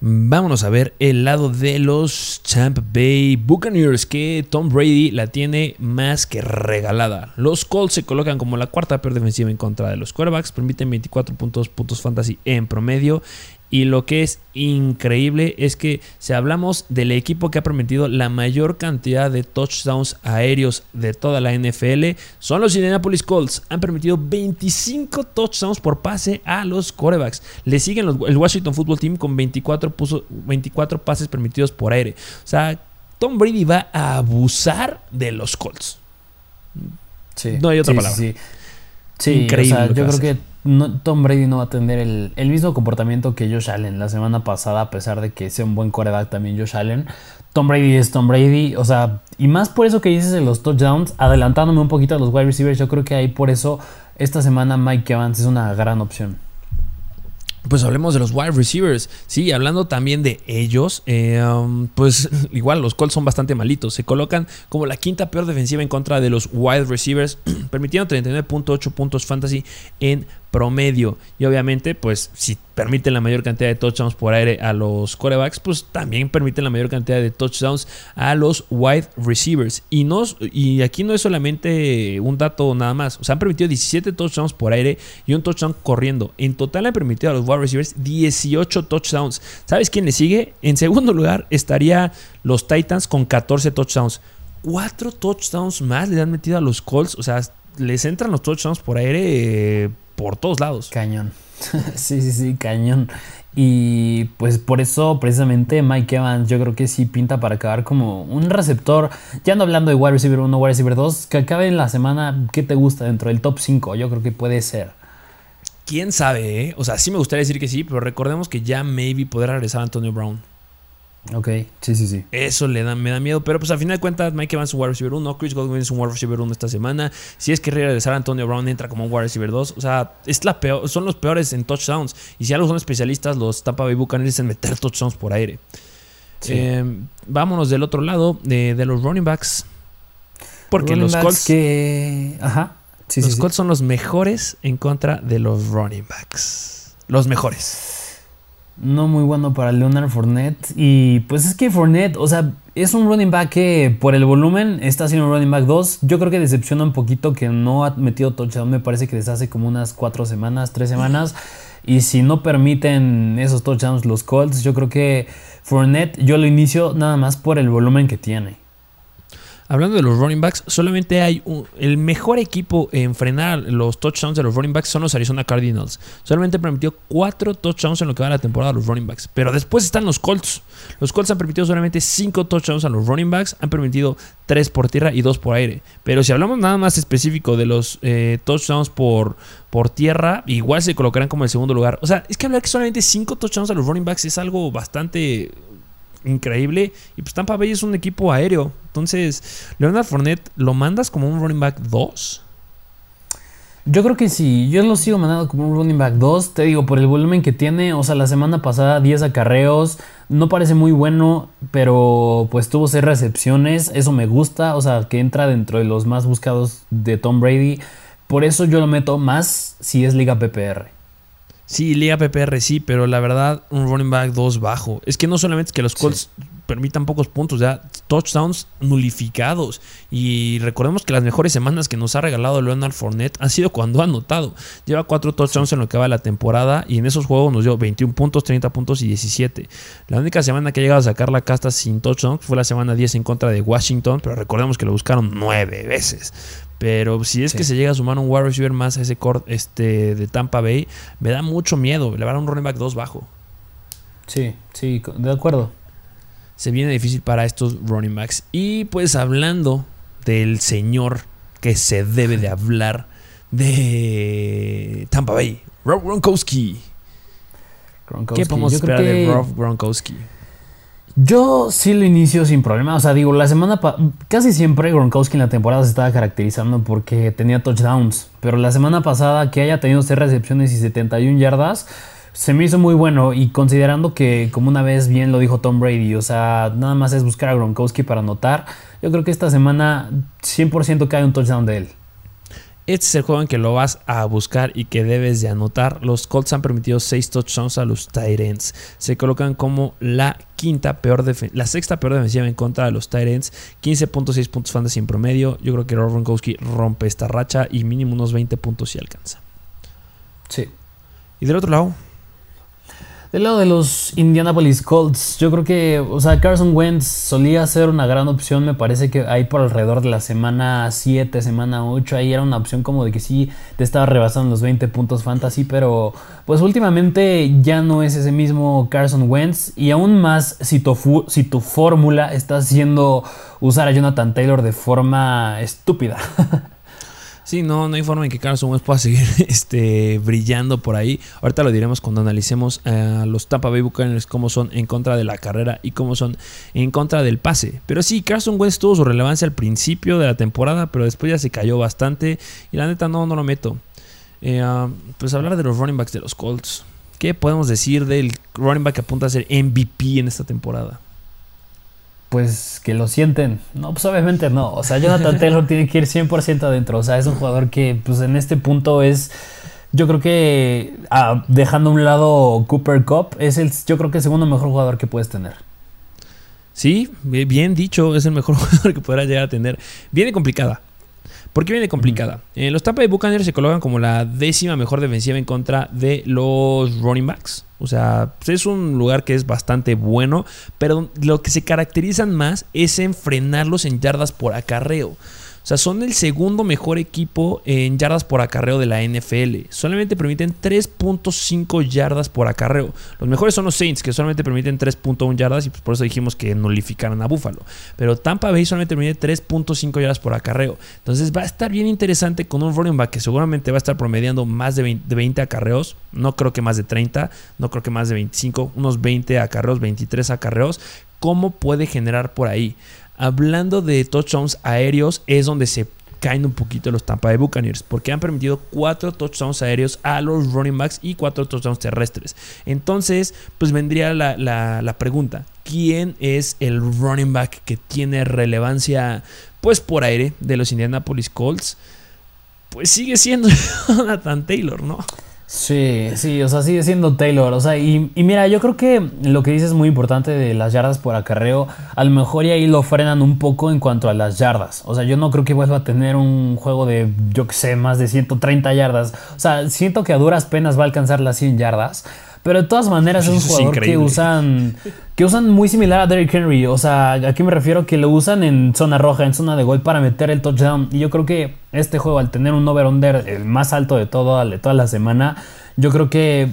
S1: Vámonos a ver el lado de los Tampa Bay Buccaneers, que Tom Brady la tiene más que regalada. Los Colts se colocan como la cuarta peor defensiva en contra de los quarterbacks, permiten 24 puntos, puntos fantasy en promedio y lo que es increíble es que si hablamos del equipo que ha permitido la mayor cantidad de touchdowns aéreos de toda la NFL, son los Indianapolis Colts. Han permitido 25 touchdowns por pase a los corebacks. Le siguen el Washington Football Team con 24, 24 pases permitidos por aire. O sea, Tom Brady va a abusar de los Colts.
S2: Sí, no hay otra palabra. Sí, sí. Increíble. yo creo que Tom Brady no va a tener el, mismo comportamiento que Josh Allen la semana pasada, a pesar de que sea un buen coreback también Josh Allen. Tom Brady es Tom Brady, o sea, y más por eso que dices en los touchdowns, adelantándome un poquito a los wide receivers, yo creo que ahí por eso esta semana Mike Evans es una gran opción.
S1: Pues hablemos de los wide receivers. Sí, hablando también de ellos, eh, um, pues igual los Colts son bastante malitos. Se colocan como la quinta peor defensiva en contra de los wide receivers, permitiendo 39.8 puntos fantasy en promedio. Y obviamente, pues si permiten la mayor cantidad de touchdowns por aire a los corebacks, pues también permiten la mayor cantidad de touchdowns a los wide receivers. Y, no, y aquí no es solamente un dato nada más. O sea, han permitido 17 touchdowns por aire y un touchdown corriendo. En total han permitido a los wide receivers 18 touchdowns. ¿Sabes quién le sigue? En segundo lugar estaría los Titans con 14 touchdowns. Cuatro touchdowns más le han metido a los Colts. O sea, les entran los touchdowns por aire eh, por todos lados.
S2: Cañón. sí, sí, sí, cañón. Y pues por eso precisamente Mike Evans yo creo que sí pinta para acabar como un receptor. Ya no hablando de wide receiver 1, wide receiver 2, que acabe en la semana, ¿qué te gusta dentro del top 5? Yo creo que puede ser.
S1: ¿Quién sabe? Eh? O sea, sí me gustaría decir que sí, pero recordemos que ya maybe podrá regresar Antonio Brown.
S2: Ok, sí, sí, sí.
S1: Eso le da, me da miedo. Pero pues al final de cuentas, Mike Evans es un wide receiver 1. Chris Godwin es un wide receiver 1 esta semana. Si es que regresar Antonio Brown entra como un wide receiver 2. O sea, es la peor, son los peores en touchdowns. Y si algo son especialistas, los Tampa Bay Buccaneers en meter touchdowns por aire. Em, vámonos del otro lado, de, los running backs. Porque los Colts.
S2: Que... Ajá.
S1: los Colts son los mejores en contra de los running backs. Los mejores
S2: no muy bueno para Leonard Fournette. Y pues es que Fournette, o sea, es un running back que por el volumen está haciendo un running back 2. Yo creo que decepciona un poquito que no ha metido touchdown. Me parece que desde hace como unas 4 semanas, 3 semanas. Y si no permiten esos touchdowns los Colts, yo creo que Fournette yo lo inicio nada más por el volumen que tiene.
S1: Hablando de los running backs, solamente hay un, el mejor equipo en frenar los touchdowns de los running backs son los Arizona Cardinals. Solamente permitió cuatro touchdowns en lo que va de la temporada a los running backs. Pero después están los Colts. Los Colts han permitido solamente cinco touchdowns a los running backs. Han permitido tres por tierra y dos por aire. Pero si hablamos nada más específico de los eh, touchdowns por, por tierra, igual se colocarán como el segundo lugar. O sea, es que hablar que solamente cinco touchdowns a los running backs es algo bastante increíble. Y pues Tampa Bay es un equipo aéreo. Entonces, Leonard Fournette, ¿lo mandas como un running back 2?
S2: Yo creo que sí, yo lo sigo mandando como un running back 2, te digo, por el volumen que tiene, o sea, la semana pasada 10 acarreos, no parece muy bueno, pero pues tuvo 6 recepciones, eso me gusta, o sea, que entra dentro de los más buscados de Tom Brady, por eso yo lo meto más si es liga PPR.
S1: Sí, Liga PPR sí, pero la verdad, un running back 2 bajo. Es que no solamente es que los Colts permitan pocos puntos, ya touchdowns nulificados. Y recordemos que las mejores semanas que nos ha regalado Leonard Fournette han sido cuando ha anotado. Lleva cuatro touchdowns en lo que va de la temporada y en esos juegos nos dio 21 puntos, 30 puntos y 17. La única semana que ha llegado a sacar la casta sin touchdowns fue la semana 10 en contra de Washington, pero recordemos que lo buscaron nueve veces. Pero si es que se llega a sumar un wide receiver más a ese core este, de Tampa Bay, me da mucho miedo. Le va a un running back 2 bajo.
S2: Sí, sí, de acuerdo.
S1: Se viene difícil para estos running backs. Y pues hablando del señor que se debe de hablar de Tampa Bay, Rob Gronkowski. ¿Qué podemos esperar de Rob Gronkowski?
S2: Yo sí lo inicio sin problema. O sea, digo, la semana casi siempre Gronkowski en la temporada se estaba caracterizando porque tenía touchdowns. Pero la semana pasada que haya tenido 6 recepciones y 71 yardas, se me hizo muy bueno. Y considerando que, como una vez bien lo dijo Tom Brady, o sea, nada más es buscar a Gronkowski para anotar. Yo creo que esta semana 100% cae un touchdown de él.
S1: Este es el juego en que lo vas a buscar y que debes de anotar. Los Colts han permitido 6 touchdowns a los Titans. Se colocan como la quinta peor la sexta peor defensiva en contra de los Titans. 15.6 puntos fantasy en promedio. Yo creo que Rob Gronkowski rompe esta racha y mínimo unos 20 puntos si alcanza.
S2: Sí.
S1: Y del otro lado,
S2: del lado de los Indianapolis Colts, yo creo que, o sea, Carson Wentz solía ser una gran opción, me parece que ahí por alrededor de la semana 7, semana 8, ahí era una opción como de que sí te estaba rebasando los 20 puntos fantasy, pero pues últimamente ya no es ese mismo Carson Wentz y aún más si tu, si tu fórmula está haciendo usar a Jonathan Taylor de forma estúpida.
S1: Sí, no, no hay forma en que Carson Wentz pueda seguir este, brillando por ahí. Ahorita lo diremos cuando analicemos a los Tampa Bay Buccaneers cómo son en contra de la carrera y cómo son en contra del pase. Pero sí, Carson Wentz tuvo su relevancia al principio de la temporada, pero después ya se cayó bastante y la neta no, no lo meto. Eh, ah, pues hablar de los running backs de los Colts. ¿Qué podemos decir del running back que apunta a ser MVP en esta temporada?
S2: Pues que lo sienten. No, pues obviamente no. O sea, Jonathan Taylor tiene que ir 100% adentro. O sea, es un jugador que pues en este punto es... Yo creo que ah, dejando a un lado Cooper Cup, es el, yo creo que el segundo mejor jugador que puedes tener.
S1: Sí, bien dicho, es el mejor jugador que podrás llegar a tener. Viene complicada. ¿Por qué viene complicada? Eh, los Tampa Bay Buccaneers se colocan como la décima mejor defensiva en contra de los running backs. O sea, es un lugar que es bastante bueno, pero lo que se caracterizan más es en frenarlos en yardas por acarreo. O sea, son el segundo mejor equipo en yardas por acarreo de la NFL. Solamente permiten 3.5 yardas por acarreo. Los mejores son los Saints, que solamente permiten 3.1 yardas y pues por eso dijimos que nulificaran a Buffalo. Pero Tampa Bay solamente permite 3.5 yardas por acarreo. Entonces va a estar bien interesante con un running back que seguramente va a estar promediando más de 20, de 20 acarreos. No creo que más de 30, no creo que más de 25, unos 20 acarreos, 23 acarreos. ¿Cómo puede generar por ahí? Hablando de touchdowns aéreos, es donde se caen un poquito los Tampa Bay Buccaneers, porque han permitido cuatro touchdowns aéreos a los running backs y cuatro touchdowns terrestres. Entonces, pues vendría la, pregunta, ¿quién es el running back que tiene relevancia, pues por aire, de los Indianapolis Colts? Pues sigue siendo Jonathan Taylor, ¿no?
S2: Sí, sí, o sea, sigue siendo Taylor. O sea, y, mira, yo creo que lo que dices es muy importante de las yardas por acarreo. A lo mejor y ahí lo frenan un poco en cuanto a las yardas. O sea, yo no creo que vuelva a tener un juego de, yo que sé, más de 130 yardas. O sea, siento que a duras penas va a alcanzar las 100 yardas. Pero de todas maneras es un jugador que usan que usan muy similar a Derrick Henry. O sea, aquí me refiero que lo usan en zona roja, en zona de gol para meter el touchdown. Y yo creo que este juego, al tener un over-under el más alto de, todo, de toda la semana, yo creo que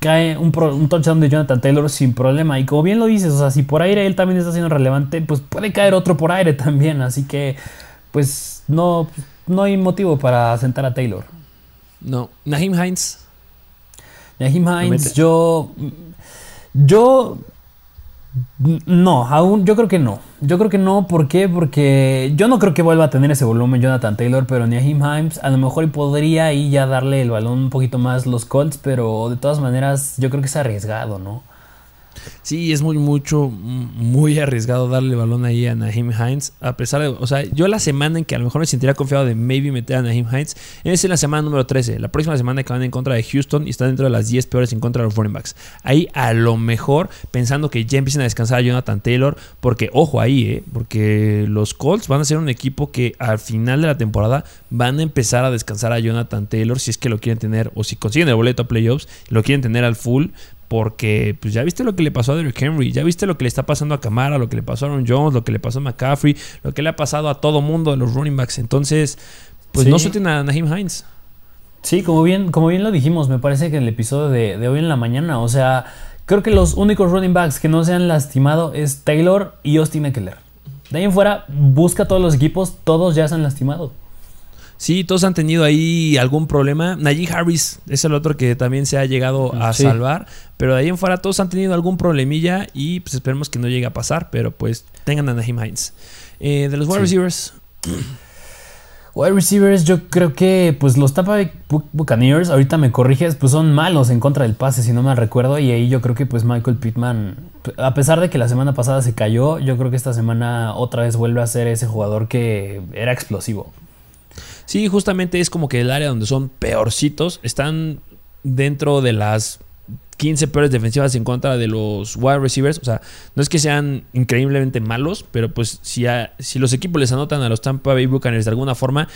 S2: cae un, touchdown de Jonathan Taylor sin problema. Y como bien lo dices, o sea, si por aire él también está siendo relevante, pues puede caer otro por aire también. Así que, pues no, no hay motivo para sentar a Taylor.
S1: No. Naheem Hines.
S2: Naheem Hines, yo. Yo no, aún yo creo que no. Yo creo que no, ¿por qué? Porque yo no creo que vuelva a tener ese volumen Jonathan Taylor, pero Naheem Himes a lo mejor podría ahí ya darle el balón un poquito más los Colts, pero de todas maneras yo creo que es arriesgado, ¿no?
S1: Sí, es muy, mucho, muy arriesgado darle balón ahí a Naheem Hines. A pesar de, o sea, yo la semana en que a lo mejor me sentiría confiado de maybe meter a Naheem Hines es en la semana número 13. La próxima semana que van en contra de Houston y están dentro de las 10 peores en contra de los running backs. Ahí a lo mejor pensando que ya empiecen a descansar a Jonathan Taylor, porque ojo ahí, ¿eh? porque los Colts van a ser un equipo que al final de la temporada van a empezar a descansar a Jonathan Taylor si es que lo quieren tener o si consiguen el boleto a playoffs, lo quieren tener al full porque pues ya viste lo que le pasó a Derrick Henry, ya viste lo que le está pasando a Camara, lo que le pasó a Aaron Jones, lo que le pasó a McCaffrey, lo que le ha pasado a todo mundo de los running backs. Entonces, pues no suelten a Naheem Hines.
S2: Sí, como bien, como bien lo dijimos, me parece que en el episodio de, hoy en la mañana, o sea, creo que los únicos running backs que no se han lastimado es Taylor y Austin Eckler. De ahí en fuera, busca todos los equipos, todos ya se han lastimado.
S1: Sí, todos han tenido ahí algún problema. Najee Harris es el otro que también se ha llegado a salvar. Pero de ahí en fuera todos han tenido algún problemilla y pues esperemos que no llegue a pasar. Pero pues tengan a Najee Hines. Eh, de los wide receivers.
S2: Wide receivers, yo creo que pues los Tampa Buccaneers, ahorita me corriges, pues son malos en contra del pase, si no me recuerdo. Y ahí yo creo que pues Michael Pittman, a pesar de que la semana pasada se cayó, yo creo que esta semana otra vez vuelve a ser ese jugador que era explosivo.
S1: Sí, justamente es como que el área donde son peorcitos. Están dentro de las 15 peores defensivas en contra de los wide receivers. O sea, no es que sean increíblemente malos, pero pues si, si los equipos les anotan a los Tampa Bay Buccaneers de alguna forma,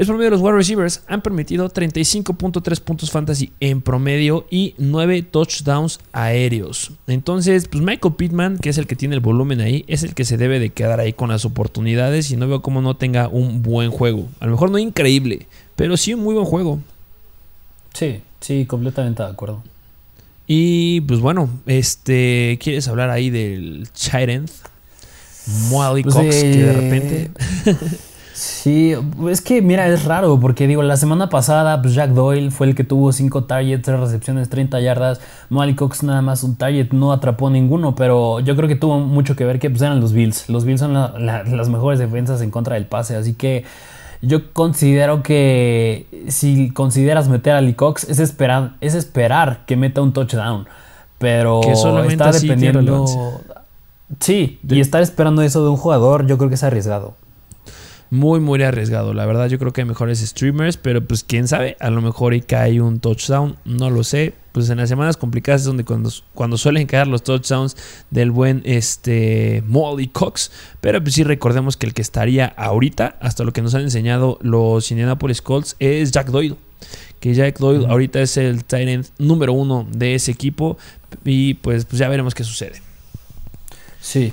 S1: es promedio de los wide receivers han permitido 35.3 puntos fantasy en promedio y 9 touchdowns aéreos. Entonces, pues Michael Pittman, que es el que tiene el volumen ahí, es el que se debe de quedar ahí con las oportunidades y no veo cómo no tenga un buen juego. A lo mejor no increíble, pero sí un muy buen juego.
S2: Sí, sí, completamente de acuerdo.
S1: Y pues bueno, este, ¿quieres hablar ahí del Chirenth? Molly pues, Cox, que de repente.
S2: sí, es que mira, es raro, porque digo, la semana pasada, pues Jack Doyle fue el que tuvo 5 targets, 3 recepciones, 30 yardas. Molly Cox nada más un target, no atrapó ninguno, pero yo creo que tuvo mucho que ver que pues, eran los Bills. Los Bills son las mejores defensas en contra del pase, así que yo considero que si consideras meter a Lee Cox es esperar, es esperar que meta un touchdown. Pero está dependiendo. Sí, y estar esperando eso de un jugador, yo creo que es arriesgado
S1: muy, muy arriesgado. La verdad, yo creo que hay mejores streamers, pero pues quién sabe, a lo mejor y cae un touchdown, no lo sé. Pues en las semanas complicadas es donde cuando, cuando suelen caer los touchdowns del buen este, Molly Cox. Pero pues sí recordemos que el que estaría ahorita, hasta lo que nos han enseñado los Indianapolis Colts, es Jack Doyle. Que Jack Doyle ahorita es el tight número uno de ese equipo. Y pues, pues ya veremos qué sucede.
S2: Sí.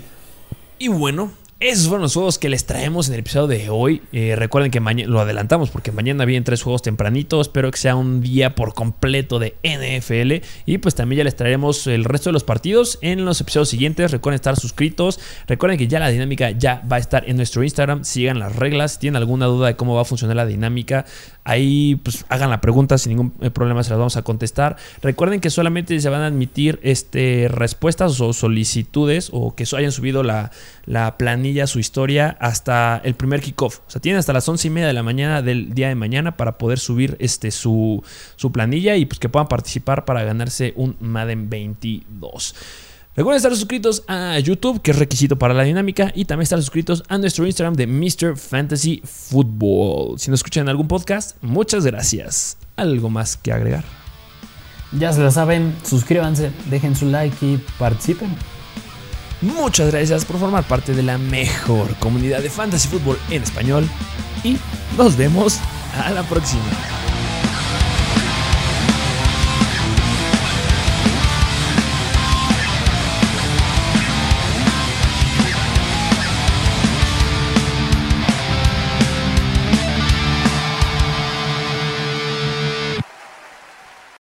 S1: Y bueno, esos fueron los juegos que les traemos en el episodio de hoy. Eh, recuerden que lo adelantamos porque mañana vienen tres juegos tempranitos. Espero que sea un día por completo de NFL. Y pues también ya les traeremos el resto de los partidos en los episodios siguientes. Recuerden estar suscritos. Recuerden que ya la dinámica ya va a estar en nuestro Instagram. Sigan las reglas. Si tienen alguna duda de cómo va a funcionar la dinámica, ahí pues hagan la pregunta sin ningún eh, problema. Se las vamos a contestar. Recuerden que solamente se van a admitir este, respuestas o solicitudes o que hayan subido la, la planilla su historia hasta el primer kickoff. O sea, tienen hasta las once y media de la mañana del día de mañana para poder subir este, su, su planilla y pues que puedan participar para ganarse un Madden 22. Recuerden estar suscritos a YouTube, que es requisito para la dinámica, y también estar suscritos a nuestro Instagram de Mr. Fantasy Football. Si nos escuchan algún podcast, muchas gracias. ¿Algo más que agregar?
S2: Ya se lo saben, suscríbanse, dejen su like y participen.
S1: Muchas gracias por formar parte de la mejor comunidad de fantasy fútbol en español y nos vemos a la próxima.